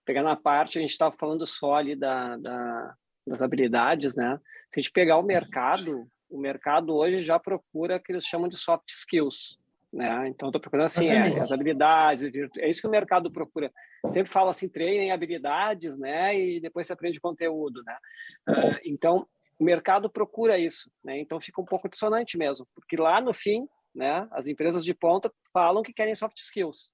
pegar na parte, a gente estava falando só ali da, da, das habilidades, né? Se a gente pegar o mercado, o mercado hoje já procura o que eles chamam de soft skills, né? Então, estou procurando assim, é, as habilidades, é isso que o mercado procura. Sempre falo assim, treinem habilidades, né? E depois você aprende conteúdo, né? Uh, então, o mercado procura isso, né? Então fica um pouco dissonante mesmo, porque lá no fim, né, as empresas de ponta falam que querem soft skills,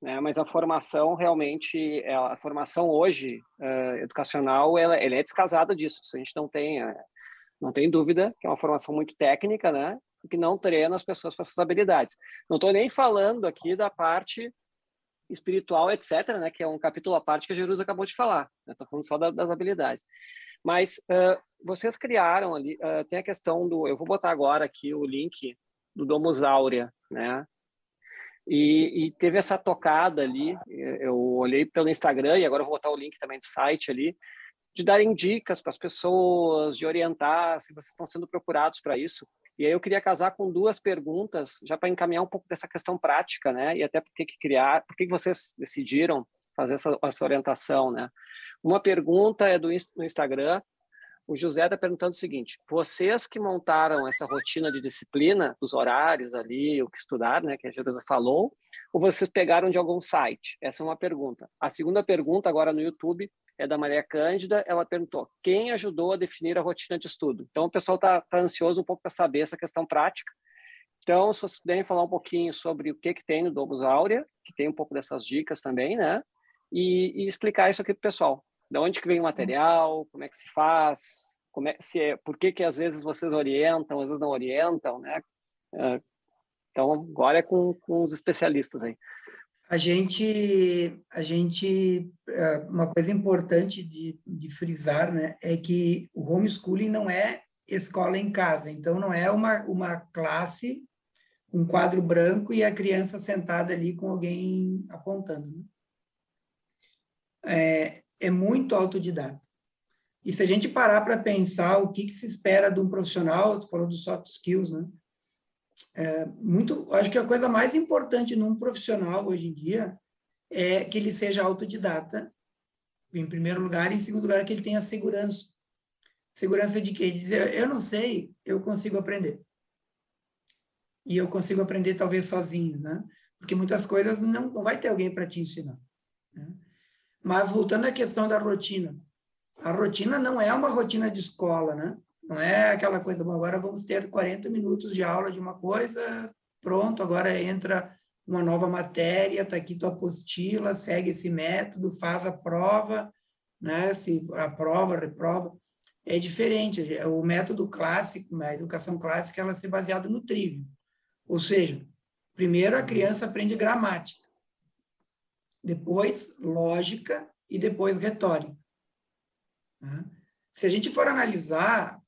né? Mas a formação realmente, a formação hoje uh, educacional, ela, ela, é descasada disso. A gente não tem, uh, não tem dúvida que é uma formação muito técnica, né? Que não treina as pessoas para essas habilidades. Não estou nem falando aqui da parte espiritual, etc., né? Que é um capítulo à parte que a Jerusa acabou de falar. Estou né? falando só da, das habilidades. Mas uh, vocês criaram ali, tem a questão do, eu vou botar agora aqui o link do Domus Áurea, né? E, e, teve essa tocada ali, eu olhei pelo Instagram e agora vou botar o link também do site ali, de darem dicas para as pessoas, de orientar se vocês estão sendo procurados para isso. E aí eu queria casar com duas perguntas, já para encaminhar um pouco dessa questão prática, né? E até por que criar, por que vocês decidiram fazer essa, essa orientação, né? Uma pergunta é do no Instagram. O José está perguntando o seguinte: vocês que montaram essa rotina de disciplina, dos horários ali, o que estudar, né, que a Jerusa falou, ou vocês pegaram de algum site? Essa é uma pergunta. A segunda pergunta, agora no YouTube, é da Maria Cândida. Ela perguntou: quem ajudou a definir a rotina de estudo? Então, o pessoal está tá ansioso um pouco para saber essa questão prática. Então, se vocês puderem falar um pouquinho sobre o que, que tem no Domus Áurea, que tem um pouco dessas dicas também, né? E, e explicar isso aqui para o pessoal. De onde que vem o material, como é que se faz, como é, se é, por que que às vezes vocês orientam, às vezes não orientam, né? É, então, agora é com, com os especialistas aí. A gente, a gente, é, uma coisa importante de, de frisar, né, é que o homeschooling não é escola em casa, então não é uma, uma classe, um quadro branco e a criança sentada ali com alguém apontando. Né? É, é muito autodidata. E se a gente parar para pensar o que, que, se espera de um profissional, tu falou dos soft skills, né? É, muito, acho que a coisa mais importante num profissional hoje em dia é que ele seja autodidata, em primeiro lugar, e em segundo lugar, que ele tenha segurança. Segurança de quê? De dizer, eu não sei, eu consigo aprender. E eu consigo aprender talvez sozinho, né? Porque muitas coisas não, não vai ter alguém para te ensinar. Né? Mas voltando à questão da rotina, a rotina não é uma rotina de escola, né? Não é aquela coisa, bom, agora vamos ter 40 minutos de aula de uma coisa, pronto, agora entra uma nova matéria, está aqui tua apostila, segue esse método, faz a prova, né? Se a prova, reprova. É diferente. O método clássico, a educação clássica, ela se baseada no trívio. Ou seja, primeiro a criança aprende gramática depois lógica e depois retórica. Né? Se a gente for analisar,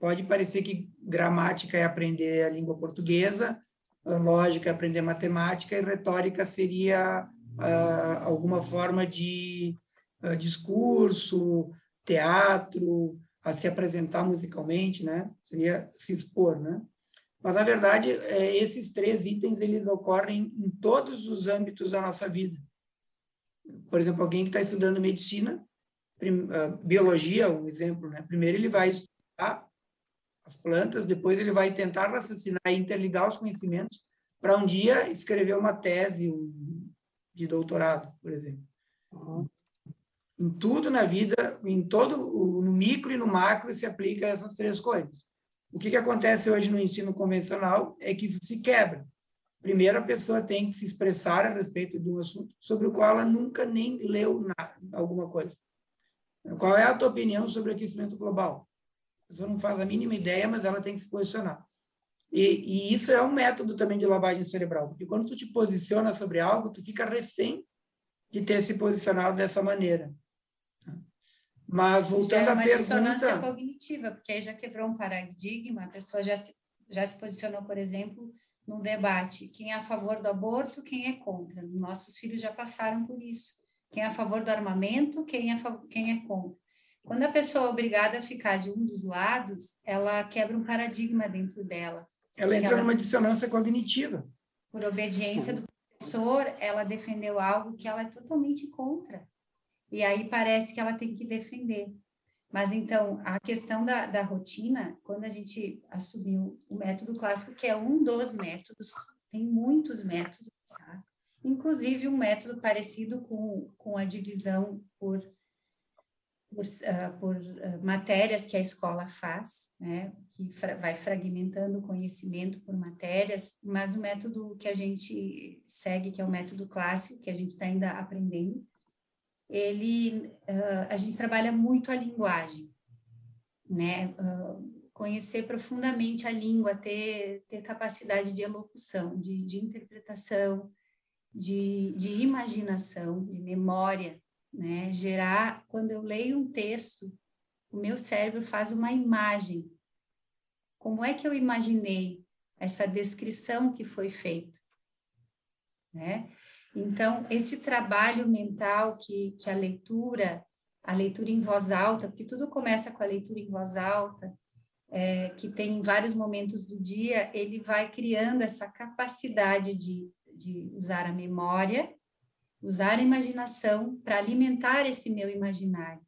pode parecer que gramática é aprender a língua portuguesa, lógica é aprender matemática e retórica seria uh, alguma forma de uh, discurso, teatro, a se apresentar musicalmente, né? Seria se expor, né? Mas na verdade, é, esses três itens eles ocorrem em todos os âmbitos da nossa vida por exemplo, alguém que está estudando medicina, ah, biologia, um exemplo, né? Primeiro ele vai estudar as plantas, depois ele vai tentar raciocinar e interligar os conhecimentos para um dia escrever uma tese de doutorado, por exemplo. Uhum. Em tudo na vida, em todo, no micro e no macro, se aplica essas três coisas. O que, que acontece hoje no ensino convencional é que isso se quebra. Primeiro, a pessoa tem que se expressar a respeito de um assunto sobre o qual ela nunca nem leu nada, alguma coisa. Qual é a tua opinião sobre aquecimento global? A pessoa não faz a mínima ideia, mas ela tem que se posicionar. E, e, isso é um método também de lavagem cerebral, porque quando tu te posiciona sobre algo, tu fica refém de ter se posicionado dessa maneira. Mas voltando à uma pergunta... dissonância cognitiva, porque aí já quebrou um paradigma, a pessoa já se, já se posicionou, por exemplo, num debate, quem é a favor do aborto, quem é contra. Nossos filhos já passaram por isso. Quem é a favor do armamento, quem é, quem é contra. Quando a pessoa é obrigada a ficar de um dos lados, ela quebra um paradigma dentro dela. Ela entra ela, numa dissonância cognitiva. Por obediência do professor, ela defendeu algo que ela é totalmente contra. E aí parece que ela tem que defender. Mas então, a questão da, da rotina, quando a gente assumiu o método clássico, que é um dos métodos, tem muitos métodos, tá? inclusive um método parecido com, com a divisão por, por, uh, por uh, matérias que a escola faz, né? que fra vai fragmentando o conhecimento por matérias, mas o método que a gente segue, que é o método clássico, que a gente está ainda aprendendo, ele, uh, a gente trabalha muito a linguagem, né? Uh, conhecer profundamente a língua, ter, ter capacidade de elocução, de, de interpretação, de, de imaginação, de memória, né? Gerar, quando eu leio um texto, o meu cérebro faz uma imagem. Como é que eu imaginei essa descrição que foi feita? Né? Então, esse trabalho mental que, que a leitura, a leitura em voz alta, porque tudo começa com a leitura em voz alta, é, que tem em vários momentos do dia, ele vai criando essa capacidade de, de usar a memória, usar a imaginação para alimentar esse meu imaginário.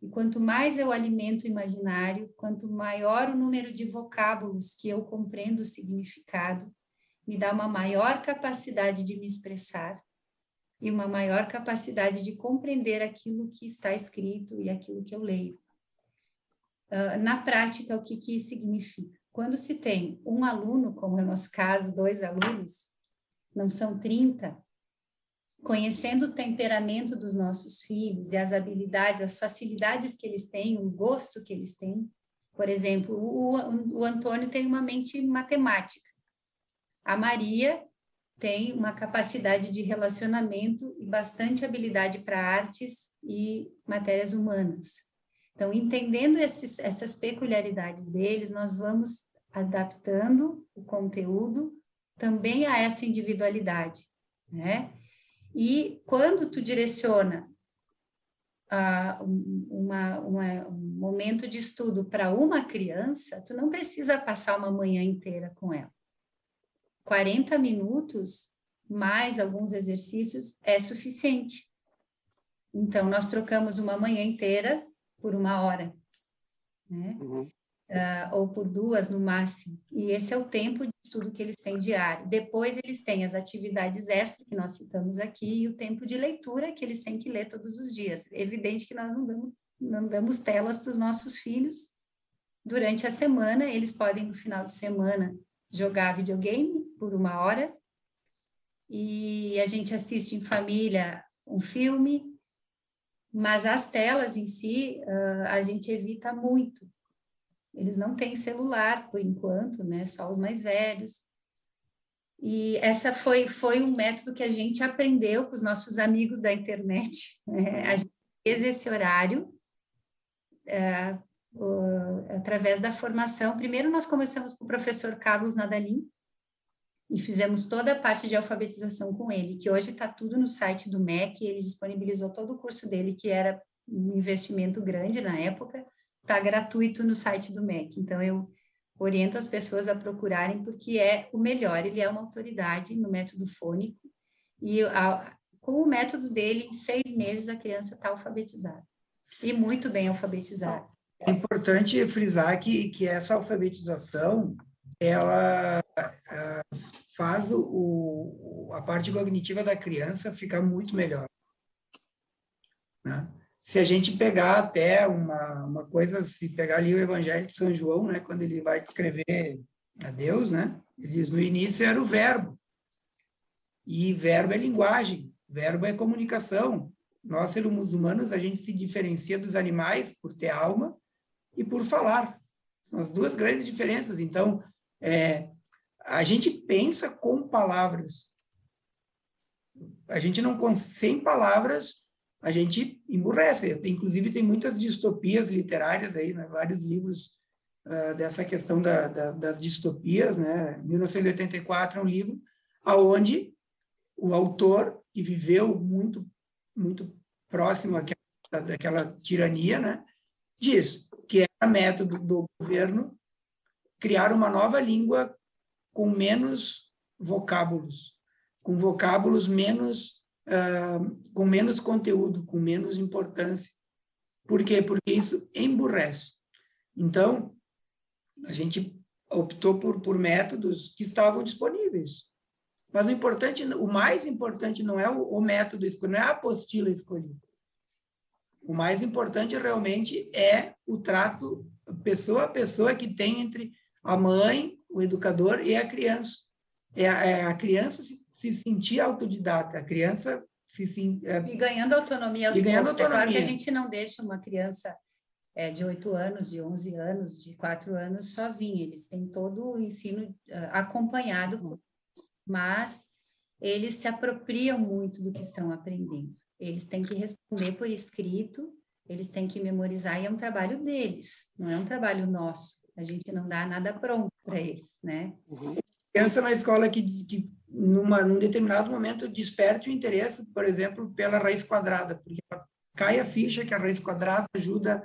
E quanto mais eu alimento o imaginário, quanto maior o número de vocábulos que eu compreendo o significado, me dá uma maior capacidade de me expressar e uma maior capacidade de compreender aquilo que está escrito e aquilo que eu leio. Uh, na prática, o que, que significa? Quando se tem um aluno, como é o nosso caso, dois alunos, não são 30, conhecendo o temperamento dos nossos filhos e as habilidades, as facilidades que eles têm, o gosto que eles têm. Por exemplo, o, o Antônio tem uma mente matemática. A Maria tem uma capacidade de relacionamento e bastante habilidade para artes e matérias humanas. Então, entendendo esses, essas peculiaridades deles, nós vamos adaptando o conteúdo também a essa individualidade, né? E quando tu direciona uh, uma, uma, um momento de estudo para uma criança, tu não precisa passar uma manhã inteira com ela. 40 minutos mais alguns exercícios é suficiente. Então, nós trocamos uma manhã inteira por uma hora, né? Uhum. Uh, ou por duas no máximo. E esse é o tempo de estudo que eles têm diário. Depois, eles têm as atividades extras que nós citamos aqui e o tempo de leitura que eles têm que ler todos os dias. É evidente que nós não damos, não damos telas para os nossos filhos durante a semana, eles podem, no final de semana, jogar videogame por uma hora e a gente assiste em família um filme, mas as telas em si uh, a gente evita muito. Eles não têm celular por enquanto, né? Só os mais velhos. E essa foi foi um método que a gente aprendeu com os nossos amigos da internet. Né? [LAUGHS] A gente fez esse horário uh, através da formação. Primeiro, nós começamos com o professor Carlos Nadalim e fizemos toda a parte de alfabetização com ele, que hoje está tudo no site do MEC, ele disponibilizou todo o curso dele, que era um investimento grande na época, está gratuito no site do MEC. Então, eu oriento as pessoas a procurarem, porque é o melhor, ele é uma autoridade no método fônico, e a, com o método dele, em seis meses a criança está alfabetizada, e muito bem alfabetizada. É importante frisar que, que essa alfabetização, ela uh, faz o, a parte cognitiva da criança ficar muito melhor. Né? Se a gente pegar até uma, uma coisa, se pegar ali o Evangelho de São João, né, quando ele vai descrever a Deus, né, ele diz, no início era o verbo, e verbo é linguagem, verbo é comunicação. Nós, seres humanos, a gente se diferencia dos animais por ter alma e por falar. São as duas grandes diferenças. Então, é, a gente pensa com palavras. A gente não, sem palavras, a gente emburrece. Inclusive, tem muitas distopias literárias aí, né? vários livros uh, dessa questão da, da, das distopias. Né? 1984 é um livro aonde o autor, que viveu muito, muito próximo àquela, daquela tirania, né? diz que era método do governo criar uma nova língua com menos vocábulos, com vocábulos menos uh, com menos conteúdo, com menos importância. Por quê? Porque isso emburrece. Então, a gente optou por, por métodos que estavam disponíveis. Mas o importante, o mais importante não é o, o método escolhido, não é a apostila escolhida. O mais importante realmente é o trato pessoa a pessoa que tem entre a mãe, o educador e a criança. É a, é a criança se, se sentir autodidata, a criança se, se é, e ganhando autonomia aos e ganhando poucos. Autonomia. É claro que a gente não deixa uma criança é, de 8 anos, de 11 anos, de 4 anos sozinha, eles têm todo o ensino uh, acompanhado, mas eles se apropriam muito do que estão aprendendo. Eles têm que responder por escrito, eles têm que memorizar, e é um trabalho deles, não é um trabalho nosso. A gente não dá nada pronto para eles, né? Uhum. Criança na escola que diz que numa, num determinado momento desperte o interesse, por exemplo, pela raiz quadrada, porque cai a ficha que a raiz quadrada ajuda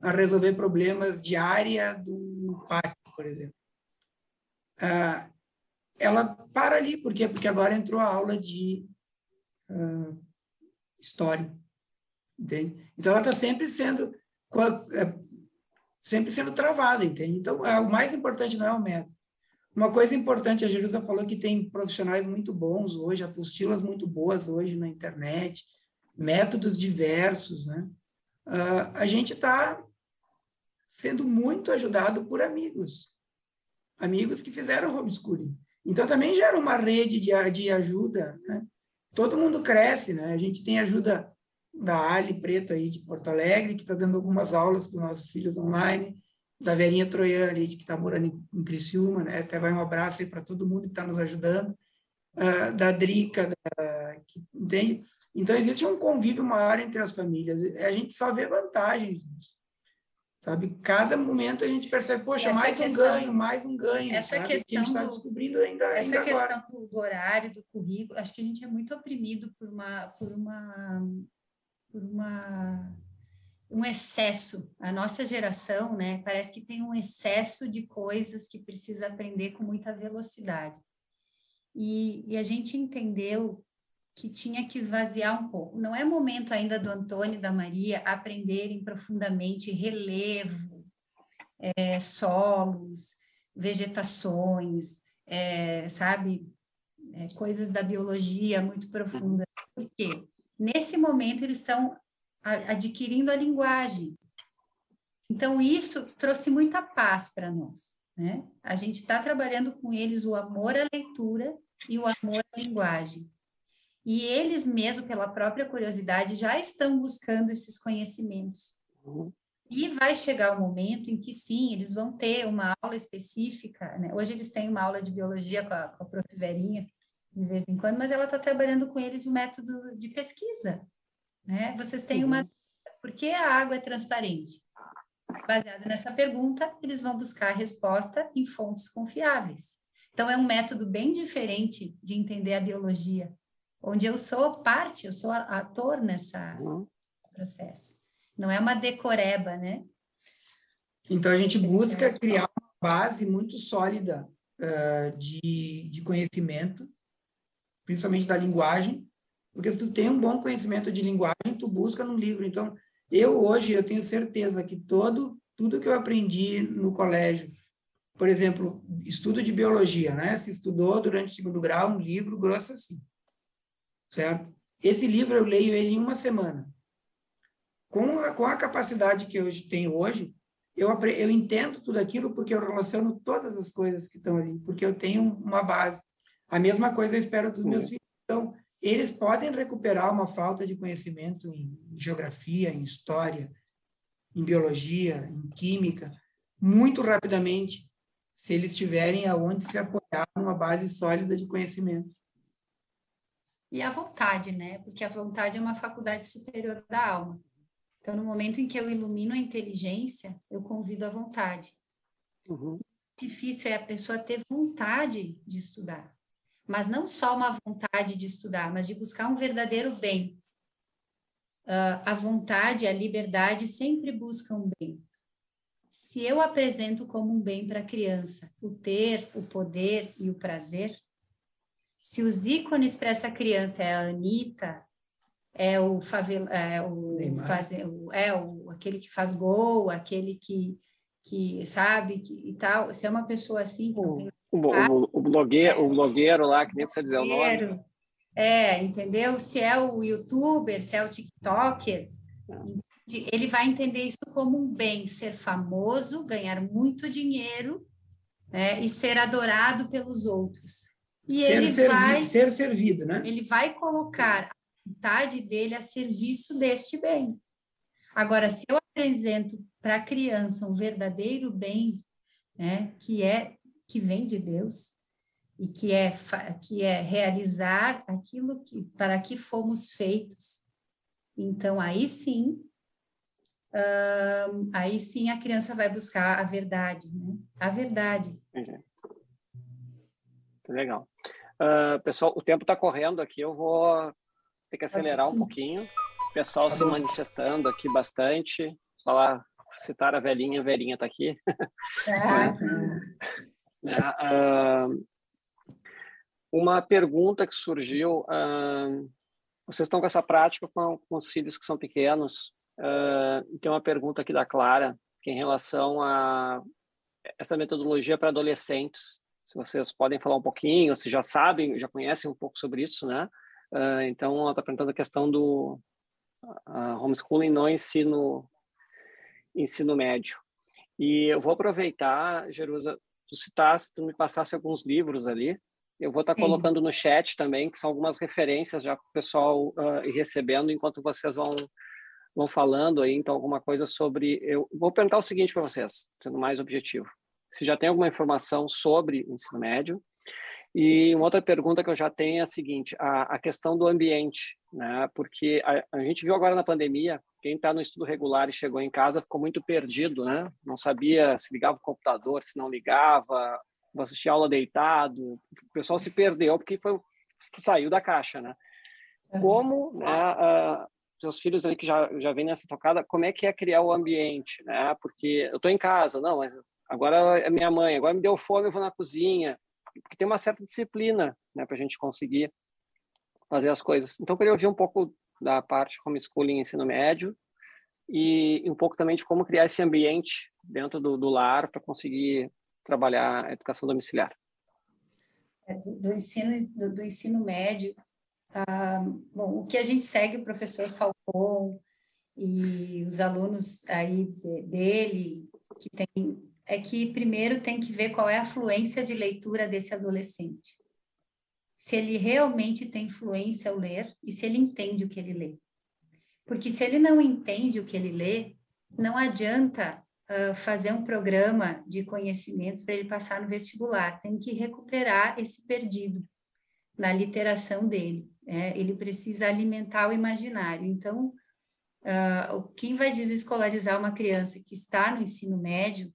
a resolver problemas de área do pátio, por exemplo. Ah, ela para ali, por quê? Porque agora entrou a aula de uh, história, entende? Então ela está sempre sendo é, sempre sendo travada, entende? Então é, o mais importante não é o método. Uma coisa importante, a Jerusa falou que tem profissionais muito bons hoje, apostilas muito boas hoje na internet, métodos diversos, né? Uh, a gente está sendo muito ajudado por amigos, amigos que fizeram homeschooling. Então, também gera uma rede de, de ajuda, né? Todo mundo cresce, né? A gente tem ajuda da Ali Preto aí de Porto Alegre, que está dando algumas aulas para os nossos filhos online da Verinha Troian ali, que está morando em, em Criciúma, né? Até vai um abraço aí para todo mundo que está nos ajudando. Uh, da Drica, da, que, entende? Então, existe um convívio maior entre as famílias. A gente só vê vantagens, sabe? Cada momento a gente percebe, poxa, mais um ganho, mais um ganho, essa sabe? Questão que a gente está descobrindo ainda, Essa ainda questão agora. do horário, do currículo, acho que a gente é muito oprimido por uma, por uma, por uma um excesso. A nossa geração, né, parece que tem um excesso de coisas que precisa aprender com muita velocidade. E, e, a gente entendeu que tinha que esvaziar um pouco. Não é momento ainda do Antônio e da Maria aprenderem profundamente relevo, é, solos, vegetações, é, sabe, é, coisas da biologia muito profundas. Por quê? Nesse momento eles estão adquirindo a linguagem. Então, isso trouxe muita paz para nós. Né? A gente está trabalhando com eles o amor à leitura e o amor à linguagem. E eles mesmo, pela própria curiosidade, já estão buscando esses conhecimentos. E vai chegar o momento em que, sim, eles vão ter uma aula específica. Né? Hoje eles têm uma aula de biologia com a, com a prof. Verinha, de vez em quando, mas ela está trabalhando com eles o método de pesquisa. Né? Vocês têm uma. Uhum. Por que a água é transparente? Baseada nessa pergunta, eles vão buscar a resposta em fontes confiáveis. Então, é um método bem diferente de entender a biologia, onde eu sou parte, eu sou ator nessa uhum. processo. Não é uma decoreba, né? Então, a gente busca criar uma base muito sólida uh, de, de conhecimento, principalmente da linguagem, porque se tu tem um bom conhecimento de linguagem, tu busca num livro. Então, eu hoje eu tenho certeza que todo tudo que eu aprendi no colégio, por exemplo, estudo de biologia, né? Se estudou durante o segundo grau um livro grosso assim, certo? Esse livro eu leio ele em uma semana. Com a, com a capacidade que eu tenho hoje, eu, eu entendo tudo aquilo porque eu relaciono todas as coisas que estão ali, porque eu tenho uma base. A mesma coisa eu espero dos meus filhos. Então, eles podem recuperar uma falta de conhecimento em geografia, em história, em biologia, em química, muito rapidamente, se eles tiverem aonde se apoiar numa base sólida de conhecimento. e a vontade, né? Porque a vontade é uma faculdade superior da alma. Então, no momento em que eu ilumino a inteligência, eu convido a vontade. Uhum. Difícil é a pessoa ter vontade de estudar, mas não só uma vontade de estudar, mas de buscar um verdadeiro bem. Uh, a vontade, a liberdade sempre buscam bem. Se eu apresento como um bem para a criança o ter, o poder e o prazer, se os ícones para essa criança é a Anitta, é o, favela, é o, faz, é o aquele que faz gol, aquele que, que sabe que, e tal, se é uma pessoa assim o, tem... o, o, o, blogueiro, é, o blogueiro lá que nem precisa dizer o nome. É, entendeu? Se é o youtuber, se é o tiktoker, ele vai entender isso como um bem, ser famoso, ganhar muito dinheiro, né, e ser adorado pelos outros. E ser ele servi vai ser servido, né? Ele vai colocar a vontade dele a serviço deste bem. Agora, se eu apresento para a criança um verdadeiro bem, né, que é que vem de Deus e que é que é realizar aquilo que para que fomos feitos, então aí sim, aí sim a criança vai buscar a verdade, né? A verdade. Legal. Uh, pessoal, o tempo está correndo aqui, eu vou ter que acelerar um pouquinho. O pessoal tá se manifestando aqui bastante. Falar, citar a velhinha, a velhinha está aqui. [LAUGHS] uh, uma pergunta que surgiu, uh, vocês estão com essa prática com, com os filhos que são pequenos, uh, tem uma pergunta aqui da Clara, que é em relação a essa metodologia para adolescentes, se vocês podem falar um pouquinho, se já sabem, já conhecem um pouco sobre isso, né? Uh, então, ela está perguntando a questão do homeschooling no ensino, ensino médio. E eu vou aproveitar, Jerusa, tu citasse, tu me passasse alguns livros ali, eu vou estar tá colocando no chat também, que são algumas referências já para o pessoal uh, ir recebendo enquanto vocês vão, vão falando aí, então alguma coisa sobre... Eu vou perguntar o seguinte para vocês, sendo mais objetivo se já tem alguma informação sobre o ensino médio. E uma outra pergunta que eu já tenho é a seguinte: a, a questão do ambiente, né? Porque a, a gente viu agora na pandemia, quem está no estudo regular e chegou em casa ficou muito perdido, né? Não sabia se ligava o computador, se não ligava, assistia aula deitado. O pessoal se perdeu porque foi saiu da caixa, né? Como, né? Seus filhos ali que já já vêm nessa tocada, como é que é criar o ambiente, né? Porque eu estou em casa, não, mas agora é minha mãe, agora me deu fome, eu vou na cozinha, porque tem uma certa disciplina, né, para a gente conseguir fazer as coisas. Então, eu queria ouvir um pouco da parte homeschooling ensino médio e um pouco também de como criar esse ambiente dentro do, do lar para conseguir trabalhar a educação domiciliar. É, do, do ensino do, do, ensino médio, ah, bom, o que a gente segue o professor Falcon e os alunos aí de, dele que tem é que primeiro tem que ver qual é a fluência de leitura desse adolescente. Se ele realmente tem fluência ao ler e se ele entende o que ele lê. Porque se ele não entende o que ele lê, não adianta uh, fazer um programa de conhecimentos para ele passar no vestibular. Tem que recuperar esse perdido na literação dele. Né? Ele precisa alimentar o imaginário. Então, uh, quem vai desescolarizar uma criança que está no ensino médio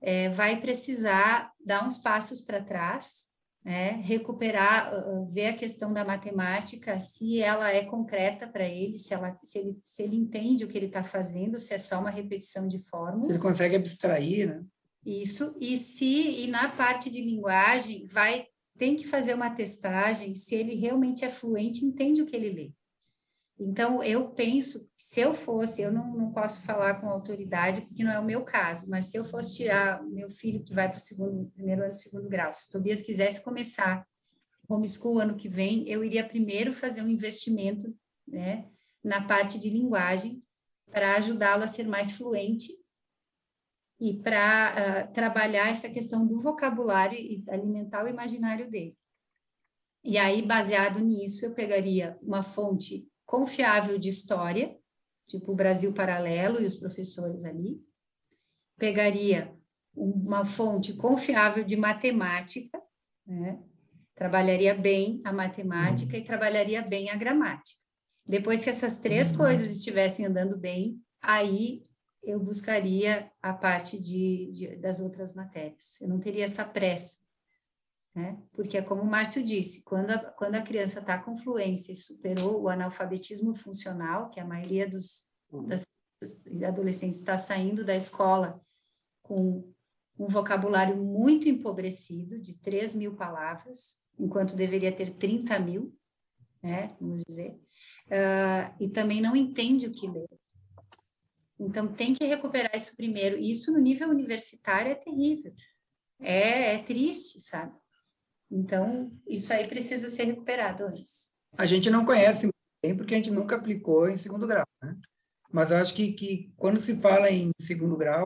é, vai precisar dar uns passos para trás, né, recuperar, uh, ver a questão da matemática, se ela é concreta para ele, se, ela, se, ele, se ele entende o que ele está fazendo, se é só uma repetição de fórmulas. Se ele consegue abstrair, né? Isso, e se, e na parte de linguagem, vai, tem que fazer uma testagem, se ele realmente é fluente, entende o que ele lê. Então, eu penso, se eu fosse, eu não, não posso falar com autoridade, porque não é o meu caso, mas se eu fosse tirar o meu filho que vai para o segundo, primeiro ano, segundo grau, se o Tobias quisesse começar homeschool ano que vem, eu iria primeiro fazer um investimento, né, na parte de linguagem, para ajudá-lo a ser mais fluente e para uh, trabalhar essa questão do vocabulário e alimentar o imaginário dele. E aí, baseado nisso, eu pegaria uma fonte confiável de história, tipo o Brasil Paralelo e os professores ali, pegaria uma fonte confiável de matemática, né? trabalharia bem a matemática e trabalharia bem a gramática. Depois que essas três coisas estivessem andando bem, aí eu buscaria a parte de, de, das outras matérias. Eu não teria essa pressa, né? Porque é como o Márcio disse, quando a, quando a criança está com fluência e superou o analfabetismo funcional, que a maioria dos das, adolescentes está saindo da escola com um vocabulário muito empobrecido, de 3 mil palavras, enquanto deveria ter 30 mil, né, vamos dizer, uh, e também não entende o que lê. Então, tem que recuperar isso primeiro. Isso no nível universitário é terrível. É, é triste, sabe? Então, isso aí precisa ser recuperado antes. A gente não conhece bem porque a gente nunca aplicou em segundo grau, né? Mas eu acho que, que quando se fala em segundo grau,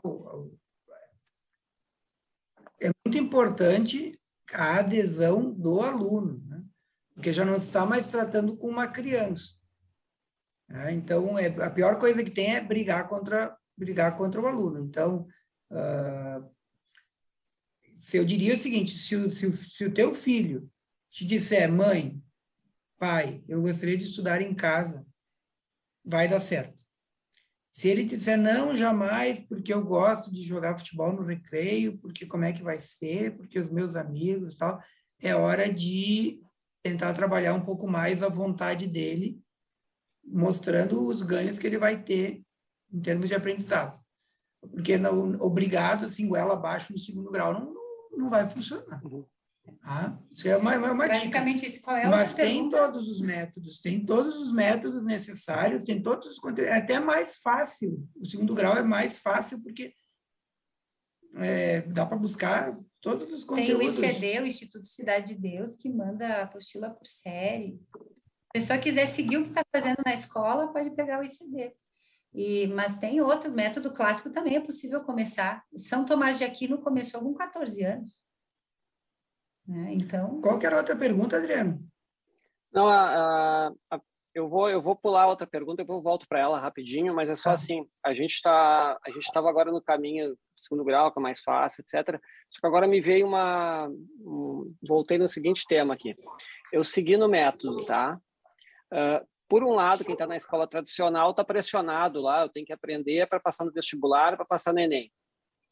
é muito importante a adesão do aluno, né? porque já não está mais tratando com uma criança. Né? Então, é, a pior coisa que tem é brigar contra, brigar contra o aluno. Então, uh, se eu diria o seguinte, se o, se, o, se o teu filho te disser, mãe, pai, eu gostaria de estudar em casa, vai dar certo. Se ele disser não, jamais, porque eu gosto de jogar futebol no recreio, porque como é que vai ser, porque os meus amigos tal, é hora de tentar trabalhar um pouco mais a vontade dele mostrando os ganhos que ele vai ter em termos de aprendizado. Porque não, obrigado, assim, goela abaixo no segundo grau não, não vai funcionar. Uhum. Ah, isso é uma, é uma Basicamente dica. isso, qual é Mas tem pergunta? todos os métodos, tem todos os métodos necessários, tem todos os conteúdos, é até mais fácil, o segundo grau é mais fácil porque é, dá para buscar todos os conteúdos. Tem o ICD, o Instituto Cidade de Deus, que manda a apostila por série, a pessoa quiser seguir o que está fazendo na escola, pode pegar o ICD. E, mas tem outro método clássico também, é possível começar. São Tomás de Aquino começou com 14 anos. Né? Então. Qual era a outra pergunta, Adriano? Não, a, a, eu vou eu vou pular outra pergunta, depois eu volto para ela rapidinho, mas é só ah. assim, a gente está a gente estava agora no caminho segundo grau, que é mais fácil, etc. Só que agora me veio uma um, voltei no seguinte tema aqui. Eu segui no método, tá? Uh, por um lado, quem está na escola tradicional está pressionado lá, eu tenho que aprender para passar no vestibular, para passar no Enem.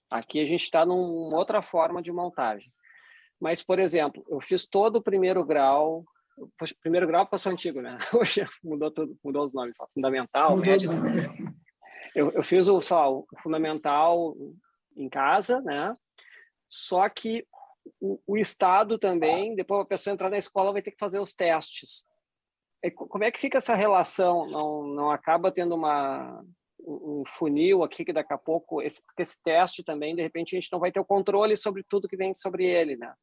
Aqui a gente está numa outra forma de montagem. Mas, por exemplo, eu fiz todo o primeiro grau, primeiro grau passou antigo, né? [LAUGHS] Hoje mudou tudo, mudou os nomes, fundamental, mudou médio. Eu, eu fiz o, só, o fundamental em casa, né? Só que o, o Estado também, depois a pessoa entrar na escola vai ter que fazer os testes. É, como é que fica essa relação? Não, não acaba tendo uma, um funil aqui que daqui a pouco, esse, esse teste também, de repente, a gente não vai ter o controle sobre tudo que vem sobre ele, né?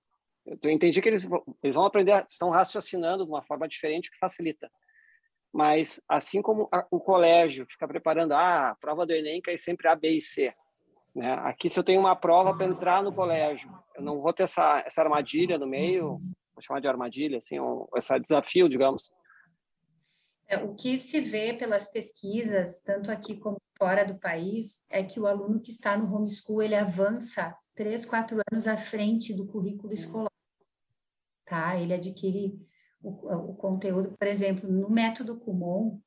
Eu entendi que eles, eles vão aprender, estão raciocinando de uma forma diferente, que facilita. Mas, assim como a, o colégio fica preparando, ah, a prova do Enem cai sempre A, B e C. Né? Aqui, se eu tenho uma prova para entrar no colégio, eu não vou ter essa, essa armadilha no meio, vou chamar de armadilha, assim, ou esse desafio, digamos, é, o que se vê pelas pesquisas, tanto aqui como fora do país, é que o aluno que está no homeschool, ele avança três, quatro anos à frente do currículo escolar, tá? Ele adquire o, o conteúdo, por exemplo, no método Kumon,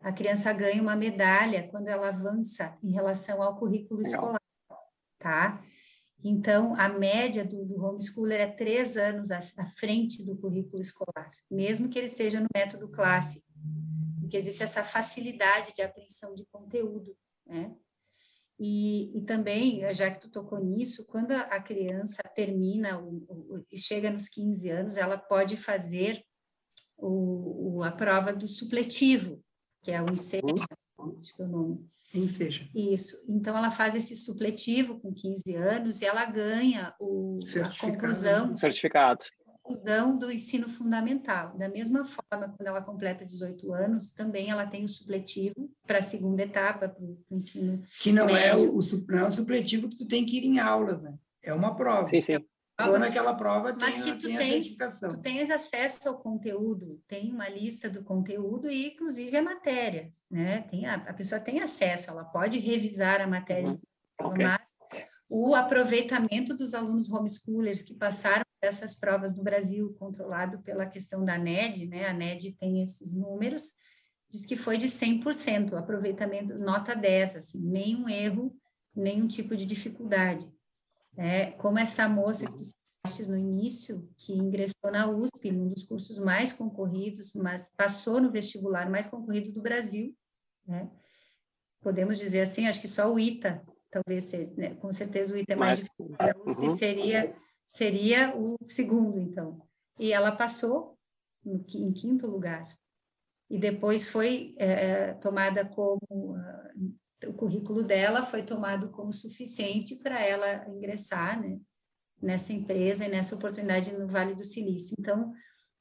a criança ganha uma medalha quando ela avança em relação ao currículo escolar, tá? Então, a média do, do homeschooler é três anos à, à frente do currículo escolar, mesmo que ele esteja no método clássico porque existe essa facilidade de apreensão de conteúdo, né? E, e também, já que tu tocou nisso, quando a criança termina e chega nos 15 anos, ela pode fazer o, o, a prova do supletivo, que é o INSEJA, acho que é o nome. INSEJA. Isso. Então, ela faz esse supletivo com 15 anos e ela ganha o, a conclusão. Certificado conclusão do ensino fundamental. Da mesma forma, quando ela completa 18 anos, também ela tem o supletivo para a segunda etapa, para o ensino Que não é médio. é o, o, não é o supletivo que tu tem que ir em aulas, né? É uma prova. Sim, sim. Só naquela prova tem, Mas que tu tem tens, tu tens acesso ao conteúdo, tem uma lista do conteúdo e, inclusive, a matéria, né? Tem a, a pessoa tem acesso, ela pode revisar a matéria, uhum. okay. mas o aproveitamento dos alunos homeschoolers que passaram essas provas no Brasil, controlado pela questão da NED, né? A NED tem esses números, diz que foi de 100%, aproveitamento, nota 10, assim, nenhum erro, nenhum tipo de dificuldade. É, como essa moça que tu citaste no início, que ingressou na USP, num dos cursos mais concorridos, mas passou no vestibular mais concorrido do Brasil, né? Podemos dizer assim, acho que só o ITA, talvez seja, né? com certeza o ITA é mais difícil, a USP uhum. seria, seria o segundo, então. E ela passou no, em quinto lugar. E depois foi é, tomada como uh, o currículo dela foi tomado como suficiente para ela ingressar né, nessa empresa e nessa oportunidade no Vale do Silício. Então,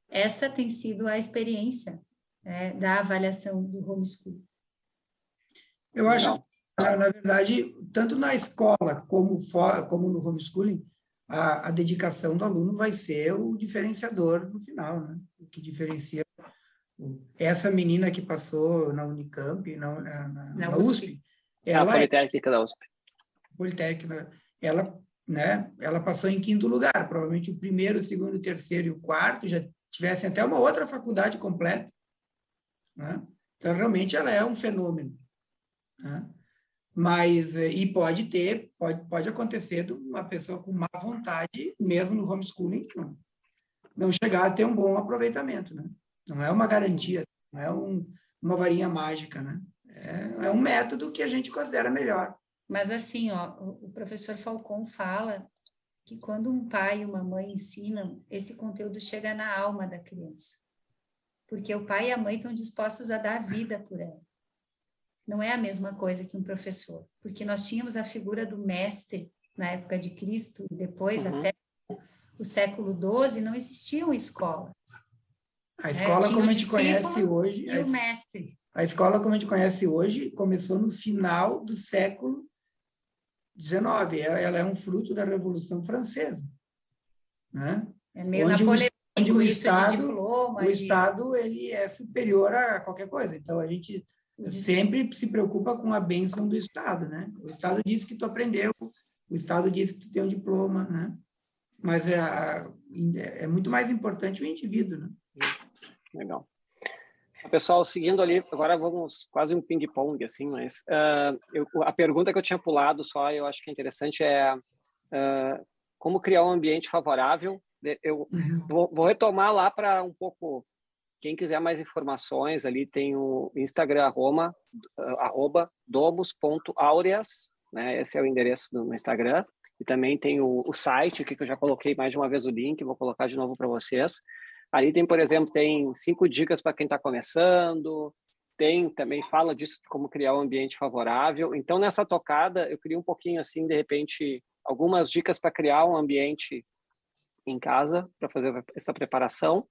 essa tem sido a experiência é, da avaliação do homeschool. Eu acho, na verdade, tanto na escola como, fora, como no homeschooling, a, a, dedicação do aluno vai ser o diferenciador no final, né? O que diferencia essa menina que passou na Unicamp, na, na, na, na USP, USP, ela a Politécnica é, da USP. Politécnica, ela, né, ela passou em quinto lugar, provavelmente o primeiro, o segundo, o terceiro e o quarto já tivessem até uma outra faculdade completa, né? Então, realmente, ela é um fenômeno. Né? Mas, eh, e pode ter, pode, pode acontecer de uma pessoa com má vontade, mesmo no homeschooling, não, não chegar a ter um bom aproveitamento, né? Não é uma garantia, não é um, uma varinha mágica, né? É, é um método que a gente considera melhor. Mas assim, ó, o professor Falcon fala que quando um pai e uma mãe ensinam, esse conteúdo chega na alma da criança. Porque o pai e a mãe estão dispostos a dar vida por ela. Não é a mesma coisa que um professor, porque nós tínhamos a figura do mestre na época de Cristo e depois uhum. até o século XII não existiam escolas. A escola, é, como a gente conhece hoje. E a, o mestre. A escola, como a gente conhece hoje, começou no final do século XIX. Ela é um fruto da Revolução Francesa. Né? É meio onde napoleônico o, onde o Estado, diploma, o de... Estado ele é superior a qualquer coisa. Então, a gente. Sempre se preocupa com a bênção do Estado. Né? O Estado diz que tu aprendeu, o Estado diz que tu tem um diploma, né? mas é, é muito mais importante o indivíduo. Né? Legal. Pessoal, seguindo ali, agora vamos quase um ping-pong, assim, mas uh, eu, a pergunta que eu tinha pulado só, eu acho que é interessante, é uh, como criar um ambiente favorável. Eu uhum. vou, vou retomar lá para um pouco, quem quiser mais informações, ali tem o Instagram, arroba, arroba domus.aureas, né? esse é o endereço do, Instagram, e também tem o, o site, que eu já coloquei mais de uma vez o link, vou colocar de novo para vocês, Ali tem, por exemplo, tem cinco dicas para quem está começando, tem também fala disso como criar um ambiente favorável. Então nessa tocada eu queria um pouquinho assim, de repente, algumas dicas para criar um ambiente em casa para fazer essa preparação,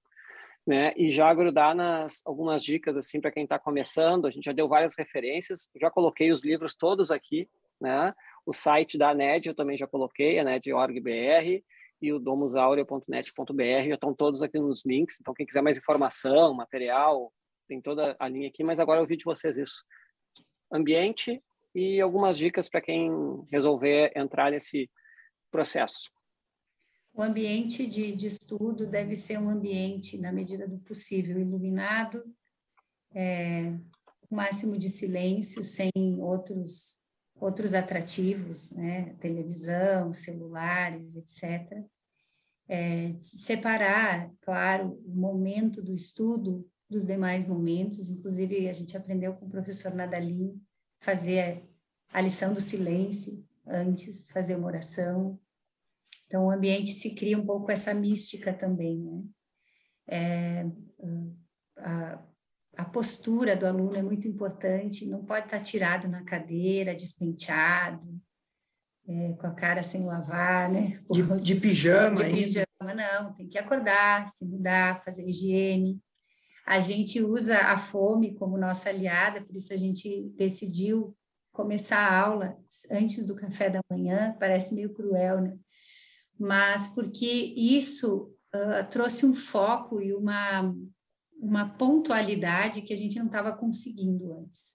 né? E já grudar nas algumas dicas assim para quem está começando. A gente já deu várias referências, já coloquei os livros todos aqui, né? O site da NED eu também já coloquei, a NED.org.br e o domusaurea.net.br, já estão todos aqui nos links, então quem quiser mais informação, material, tem toda a linha aqui, mas agora eu vi de vocês isso. Ambiente e algumas dicas para quem resolver entrar nesse processo. O ambiente de, de, estudo deve ser um ambiente, na medida do possível, iluminado, é, o máximo de silêncio, sem outros outros atrativos, né, televisão, celulares, etc. É, separar, claro, o momento do estudo dos demais momentos, inclusive a gente aprendeu com o professor Nadalim fazer a lição do silêncio antes, fazer uma oração. Então, o ambiente se cria um pouco essa mística também, né? É, a, a postura do aluno é muito importante, não pode estar tirado na cadeira, despenteado, é, com a cara sem lavar, né? De, de pijama. De pijama, não, tem que acordar, se mudar, fazer higiene. A gente usa a fome como nossa aliada, por isso a gente decidiu começar a aula antes do café da manhã, parece meio cruel, né? Mas porque isso uh, trouxe um foco e uma uma pontualidade que a gente não estava conseguindo antes.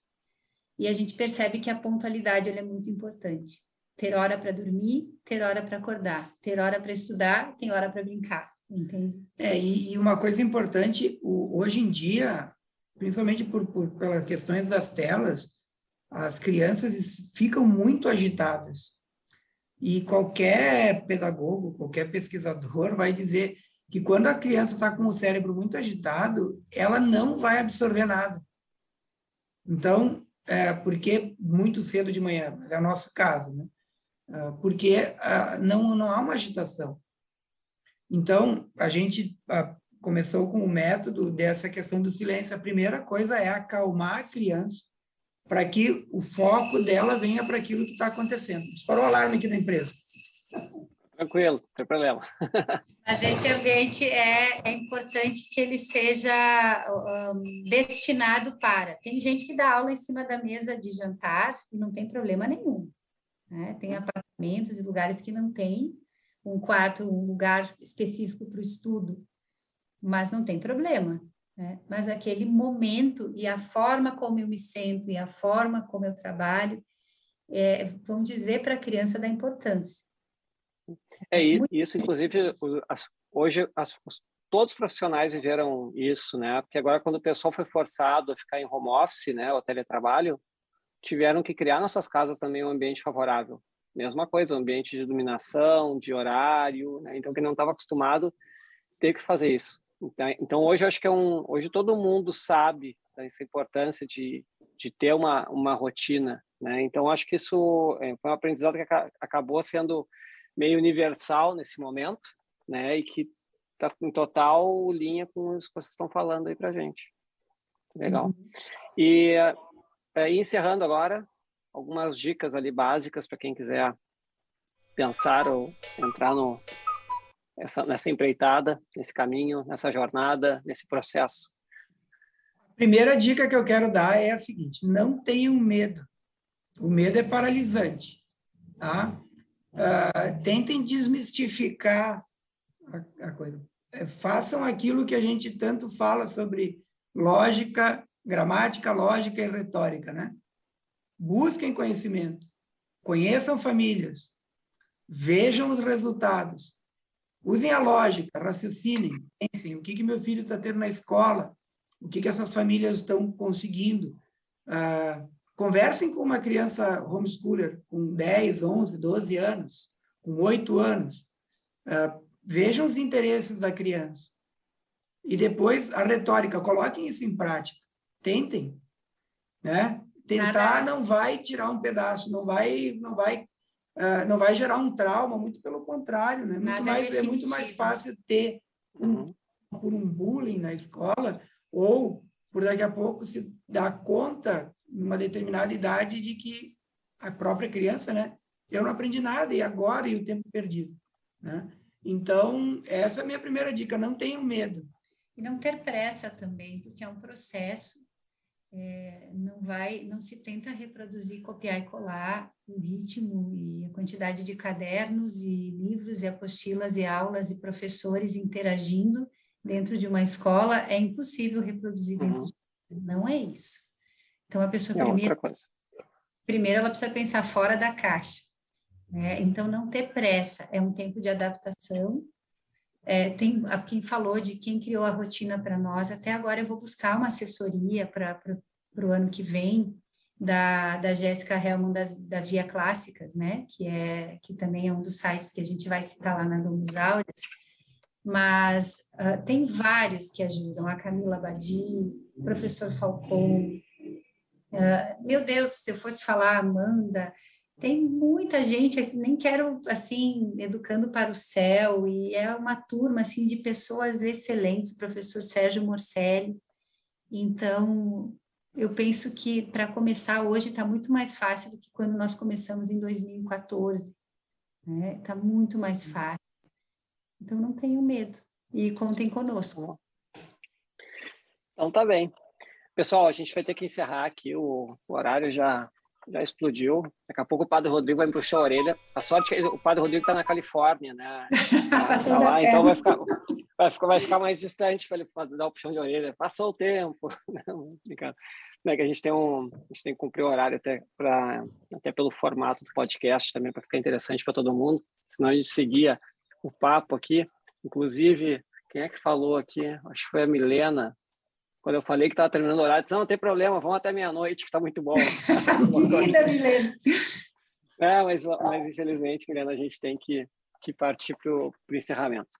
E a gente percebe que a pontualidade é muito importante. ter hora para dormir, ter hora para acordar, ter hora para estudar, tem hora para brincar, entende? É, e, e, uma coisa importante, o, hoje em dia, principalmente por, por pelas questões das telas, as crianças ficam muito agitadas. E qualquer pedagogo, qualquer pesquisador vai dizer que quando a criança está com o cérebro muito agitado, ela não vai absorver nada. Então, é, porque muito cedo de manhã, é o nosso caso, né? É, porque é, não, não há uma agitação. Então, a gente a, começou com o método dessa questão do silêncio. A primeira coisa é acalmar a criança para que o foco dela venha para aquilo que está acontecendo. Disparou o alarme aqui na empresa. Tranquilo, não tem problema. Mas esse ambiente é, é importante que ele seja um, destinado para. Tem gente que dá aula em cima da mesa de jantar e não tem problema nenhum. Né? Tem apartamentos e lugares que não tem um quarto, um lugar específico para o estudo, mas não tem problema. Né? Mas aquele momento e a forma como eu me sento e a forma como eu trabalho, é, vão dizer para a criança da importância. É isso, inclusive, hoje as, todos os profissionais viveram isso, né? Porque agora quando o pessoal foi forçado a ficar em home office, né, o teletrabalho, tiveram que criar nossas casas também um ambiente favorável. Mesma coisa, um ambiente de dominação, de horário, né? Então quem não estava acostumado ter que fazer isso. Então, então, hoje acho que é um, hoje todo mundo sabe dessa importância de, de ter uma, uma rotina, né? Então acho que isso é, foi um aprendizado que acabou sendo meio universal nesse momento, né? E que está em total linha com o que vocês estão falando aí para gente. Legal. Uhum. E, é, encerrando agora, algumas dicas ali básicas para quem quiser pensar ou entrar no, essa, nessa empreitada, nesse caminho, nessa jornada, nesse processo? A primeira dica que eu quero dar é a seguinte: não tenham medo. O medo é paralisante. Tá? Uh, tentem desmistificar a, a coisa. É, façam aquilo que a gente tanto fala sobre lógica, gramática, lógica e retórica, né? Busquem conhecimento, conheçam famílias, vejam os resultados, Usem a lógica, raciocinem, pensem o que, que meu filho está tendo na escola, o que, que essas famílias estão conseguindo. Ah, conversem com uma criança homeschooler com 10, 11, 12 anos, com 8 anos. Ah, vejam os interesses da criança. E depois a retórica, coloquem isso em prática. Tentem. Né? Tentar não vai tirar um pedaço, não vai, não vai uh, não vai gerar um trauma, muito pelo contrário, né? Muito mais, é muito mais fácil ter um, uhum. por um bullying na escola ou por daqui a pouco se dar conta, numa determinada idade, de que a própria criança, né? Eu não aprendi nada, e agora? E o tempo perdido, né? Então, essa é a minha primeira dica, não tenham medo. E não ter pressa também, porque é um processo é, não vai, não se tenta reproduzir, copiar e colar o ritmo e a quantidade de cadernos e livros e apostilas e aulas e professores interagindo dentro de uma escola é impossível reproduzir dentro uhum. de não é isso. Então a pessoa é primeiro, primeiro ela precisa pensar fora da caixa, né? Então não ter pressa é um tempo de adaptação é, tem quem falou de quem criou a rotina para nós. Até agora eu vou buscar uma assessoria para o ano que vem da, da Jéssica Helman das, da Via Clássicas, né? Que é que também é um dos sites que a gente vai citar lá na Domus Áureas. Mas uh, tem vários que ajudam. A Camila Badi, professor Falcon. Uh, meu Deus, se eu fosse falar Amanda, tem muita gente, nem quero, assim, educando para o céu, e é uma turma, assim, de pessoas excelentes, o professor Sérgio Morcelli, então, eu penso que para começar hoje está muito mais fácil do que quando nós começamos em 2014, né? Está muito mais uhum. fácil. Então, não tenham medo e contem conosco. Então, tá bem. Pessoal, a gente vai ter que encerrar aqui, o, o horário já já explodiu. Daqui a pouco o Padre Rodrigo vai me puxar a orelha. A sorte é que o Padre Rodrigo está na Califórnia, né? [LAUGHS] Tá, lá, então vai ficar, vai, ficar, vai ficar mais distante para ele dar o puxão de orelha. Passou o tempo. [LAUGHS] Não, né, que a gente tem um, a gente tem que cumprir o horário até para até pelo formato do podcast também para ficar interessante para todo mundo. Senão a gente seguia o papo aqui. Inclusive, quem é que falou aqui? Acho que foi a Milena. Quando eu falei que estava terminando o horário, disse, não, não tem problema, vamos até meia-noite, que está muito bom. [LAUGHS] Querida Milena. É, mas, mas infelizmente, Milena, a gente tem que, que partir para o encerramento.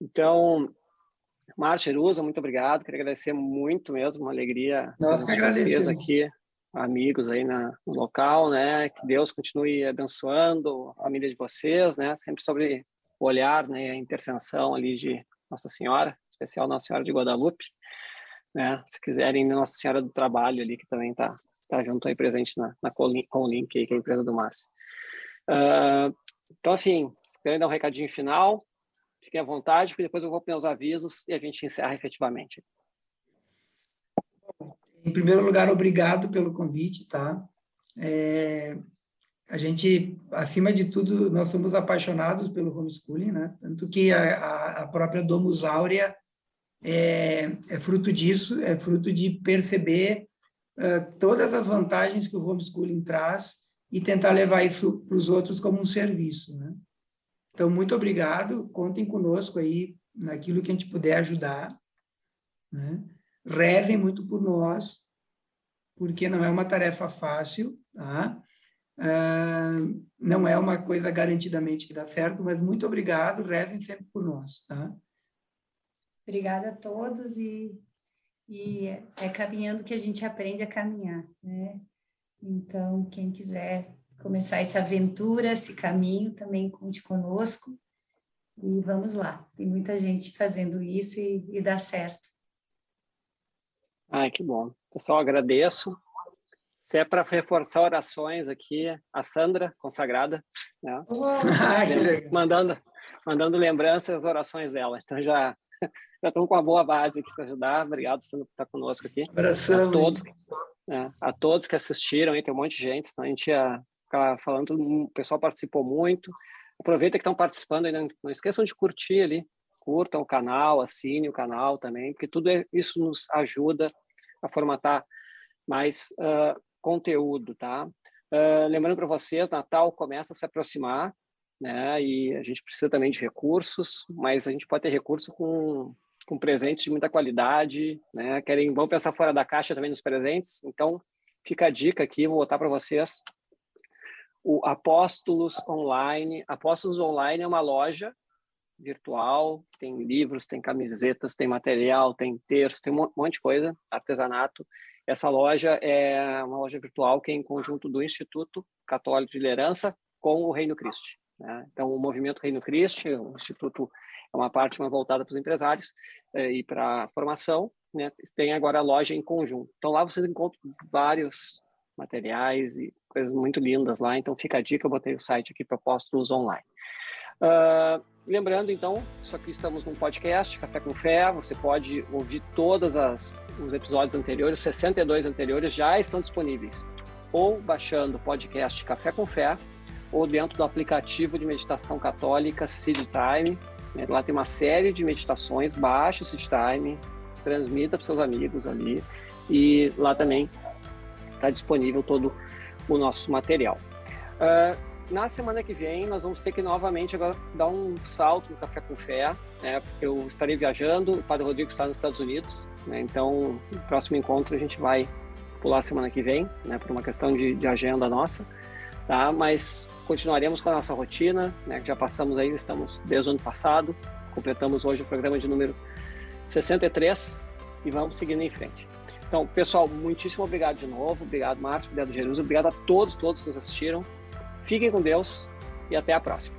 Então, Márcia Erusa, muito obrigado. Queria agradecer muito mesmo, uma alegria Nós que vocês aqui, amigos aí na, no local, né? Que Deus continue abençoando a família de vocês, né? Sempre sobre o olhar, né? A intercessão ali de Nossa Senhora, especial Nossa Senhora de Guadalupe, né? Se quiserem, Nossa Senhora do Trabalho ali, que também está tá junto aí presente na, na Colink, que é a empresa do Márcio. Uh, então, assim, se quiserem dar um recadinho final, Fiquem à vontade, porque depois eu vou para os avisos e a gente encerra efetivamente. Em primeiro lugar, obrigado pelo convite, tá? É, a gente, acima de tudo, nós somos apaixonados pelo homeschooling, né? Tanto que a, a própria Domus Áurea é, é, fruto disso, é fruto de perceber uh, todas as vantagens que o homeschooling traz e tentar levar isso para os outros como um serviço, né? Então, muito obrigado. Contem conosco aí naquilo que a gente puder ajudar. Né? Rezem muito por nós, porque não é uma tarefa fácil, tá? Ah, não é uma coisa garantidamente que dá certo, mas muito obrigado. Rezem sempre por nós, tá? Obrigada a todos e, e é caminhando que a gente aprende a caminhar, né? Então, quem quiser começar essa aventura, esse caminho, também conte conosco. E vamos lá, tem muita gente fazendo isso e, e dá certo. Ai, que bom. Pessoal, agradeço. Se é para reforçar orações aqui, a Sandra, consagrada, né? Oh, [LAUGHS] mandando, mandando lembranças as orações dela. Então já [LAUGHS] já estamos com uma boa base aqui para ajudar. Obrigado, por estar conosco aqui. Abração. A todos, né, a todos que assistiram, aí, tem um monte de gente, senão a gente ia ficar falando, o pessoal participou muito. Aproveita que estão participando aí, não, não esqueçam de curtir ali, curtam o canal, assinem o canal também, porque tudo é, isso nos ajuda a formatar mais uh, conteúdo, tá? Uh, lembrando para vocês, Natal começa a se aproximar, né? E a gente precisa também de recursos, mas a gente pode ter recurso com com presentes de muita qualidade, né? Querem, vão pensar fora da caixa também nos presentes. Então, fica a dica aqui, vou botar para vocês o Apóstolos Online. Apóstolos Online é uma loja virtual, tem livros, tem camisetas, tem material, tem texto, tem um monte de coisa, artesanato. Essa loja é uma loja virtual que é em conjunto do Instituto Católico de Liderança com o Reino Cristo. Né? Então, o movimento Reino Cristo, o Instituto é uma parte mais voltada para os empresários eh, e para a formação, né? tem agora a loja em conjunto. Então, lá vocês encontram vários materiais e coisas muito lindas lá. Então fica a dica, eu botei o site aqui para postos online. Uh, lembrando, então, só que estamos num podcast, Café com Fé. Você pode ouvir todos os episódios anteriores, 62 anteriores já estão disponíveis. Ou baixando o podcast Café com Fé, ou dentro do aplicativo de meditação católica Seed Time. Lá tem uma série de meditações. Baixe o Seed Time, transmita para seus amigos ali. E lá também está disponível todo o nosso material. Uh, na semana que vem, nós vamos ter que novamente agora dar um salto no Café com Fé, né? Eu estarei viajando, o Padre Rodrigo está nos Estados Unidos, né? Então, no próximo encontro a gente vai pular semana que vem, né? Por uma questão de, de agenda nossa, tá? Mas continuaremos com a nossa rotina, né? Já passamos aí, estamos desde o ano passado, completamos hoje o programa de número 63 e vamos seguindo em frente. Então, pessoal, muitíssimo obrigado de novo. Obrigado, Márcio. Obrigado, Jerusa. Obrigado a todos, todos que nos assistiram. Fiquem com Deus e até a próxima.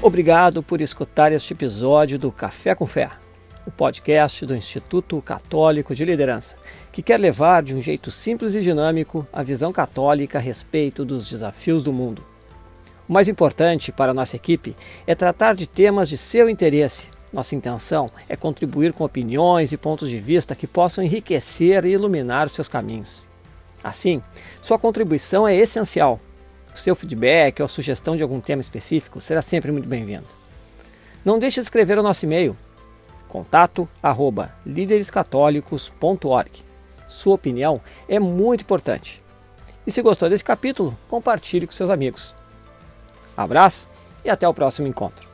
Obrigado por escutar este episódio do Café com Fé, o podcast do Instituto Católico de Liderança, que quer levar de um jeito simples e dinâmico a visão católica a respeito dos desafios do mundo. O mais importante para nossa equipe é tratar de temas de seu interesse nossa intenção é contribuir com opiniões e pontos de vista que possam enriquecer e iluminar seus caminhos. Assim, sua contribuição é essencial. O seu feedback ou sugestão de algum tema específico será sempre muito bem-vindo. Não deixe de escrever o nosso e-mail contato arroba líderescatólicos.org. Sua opinião é muito importante. E se gostou desse capítulo, compartilhe com seus amigos. Abraço e até o próximo encontro.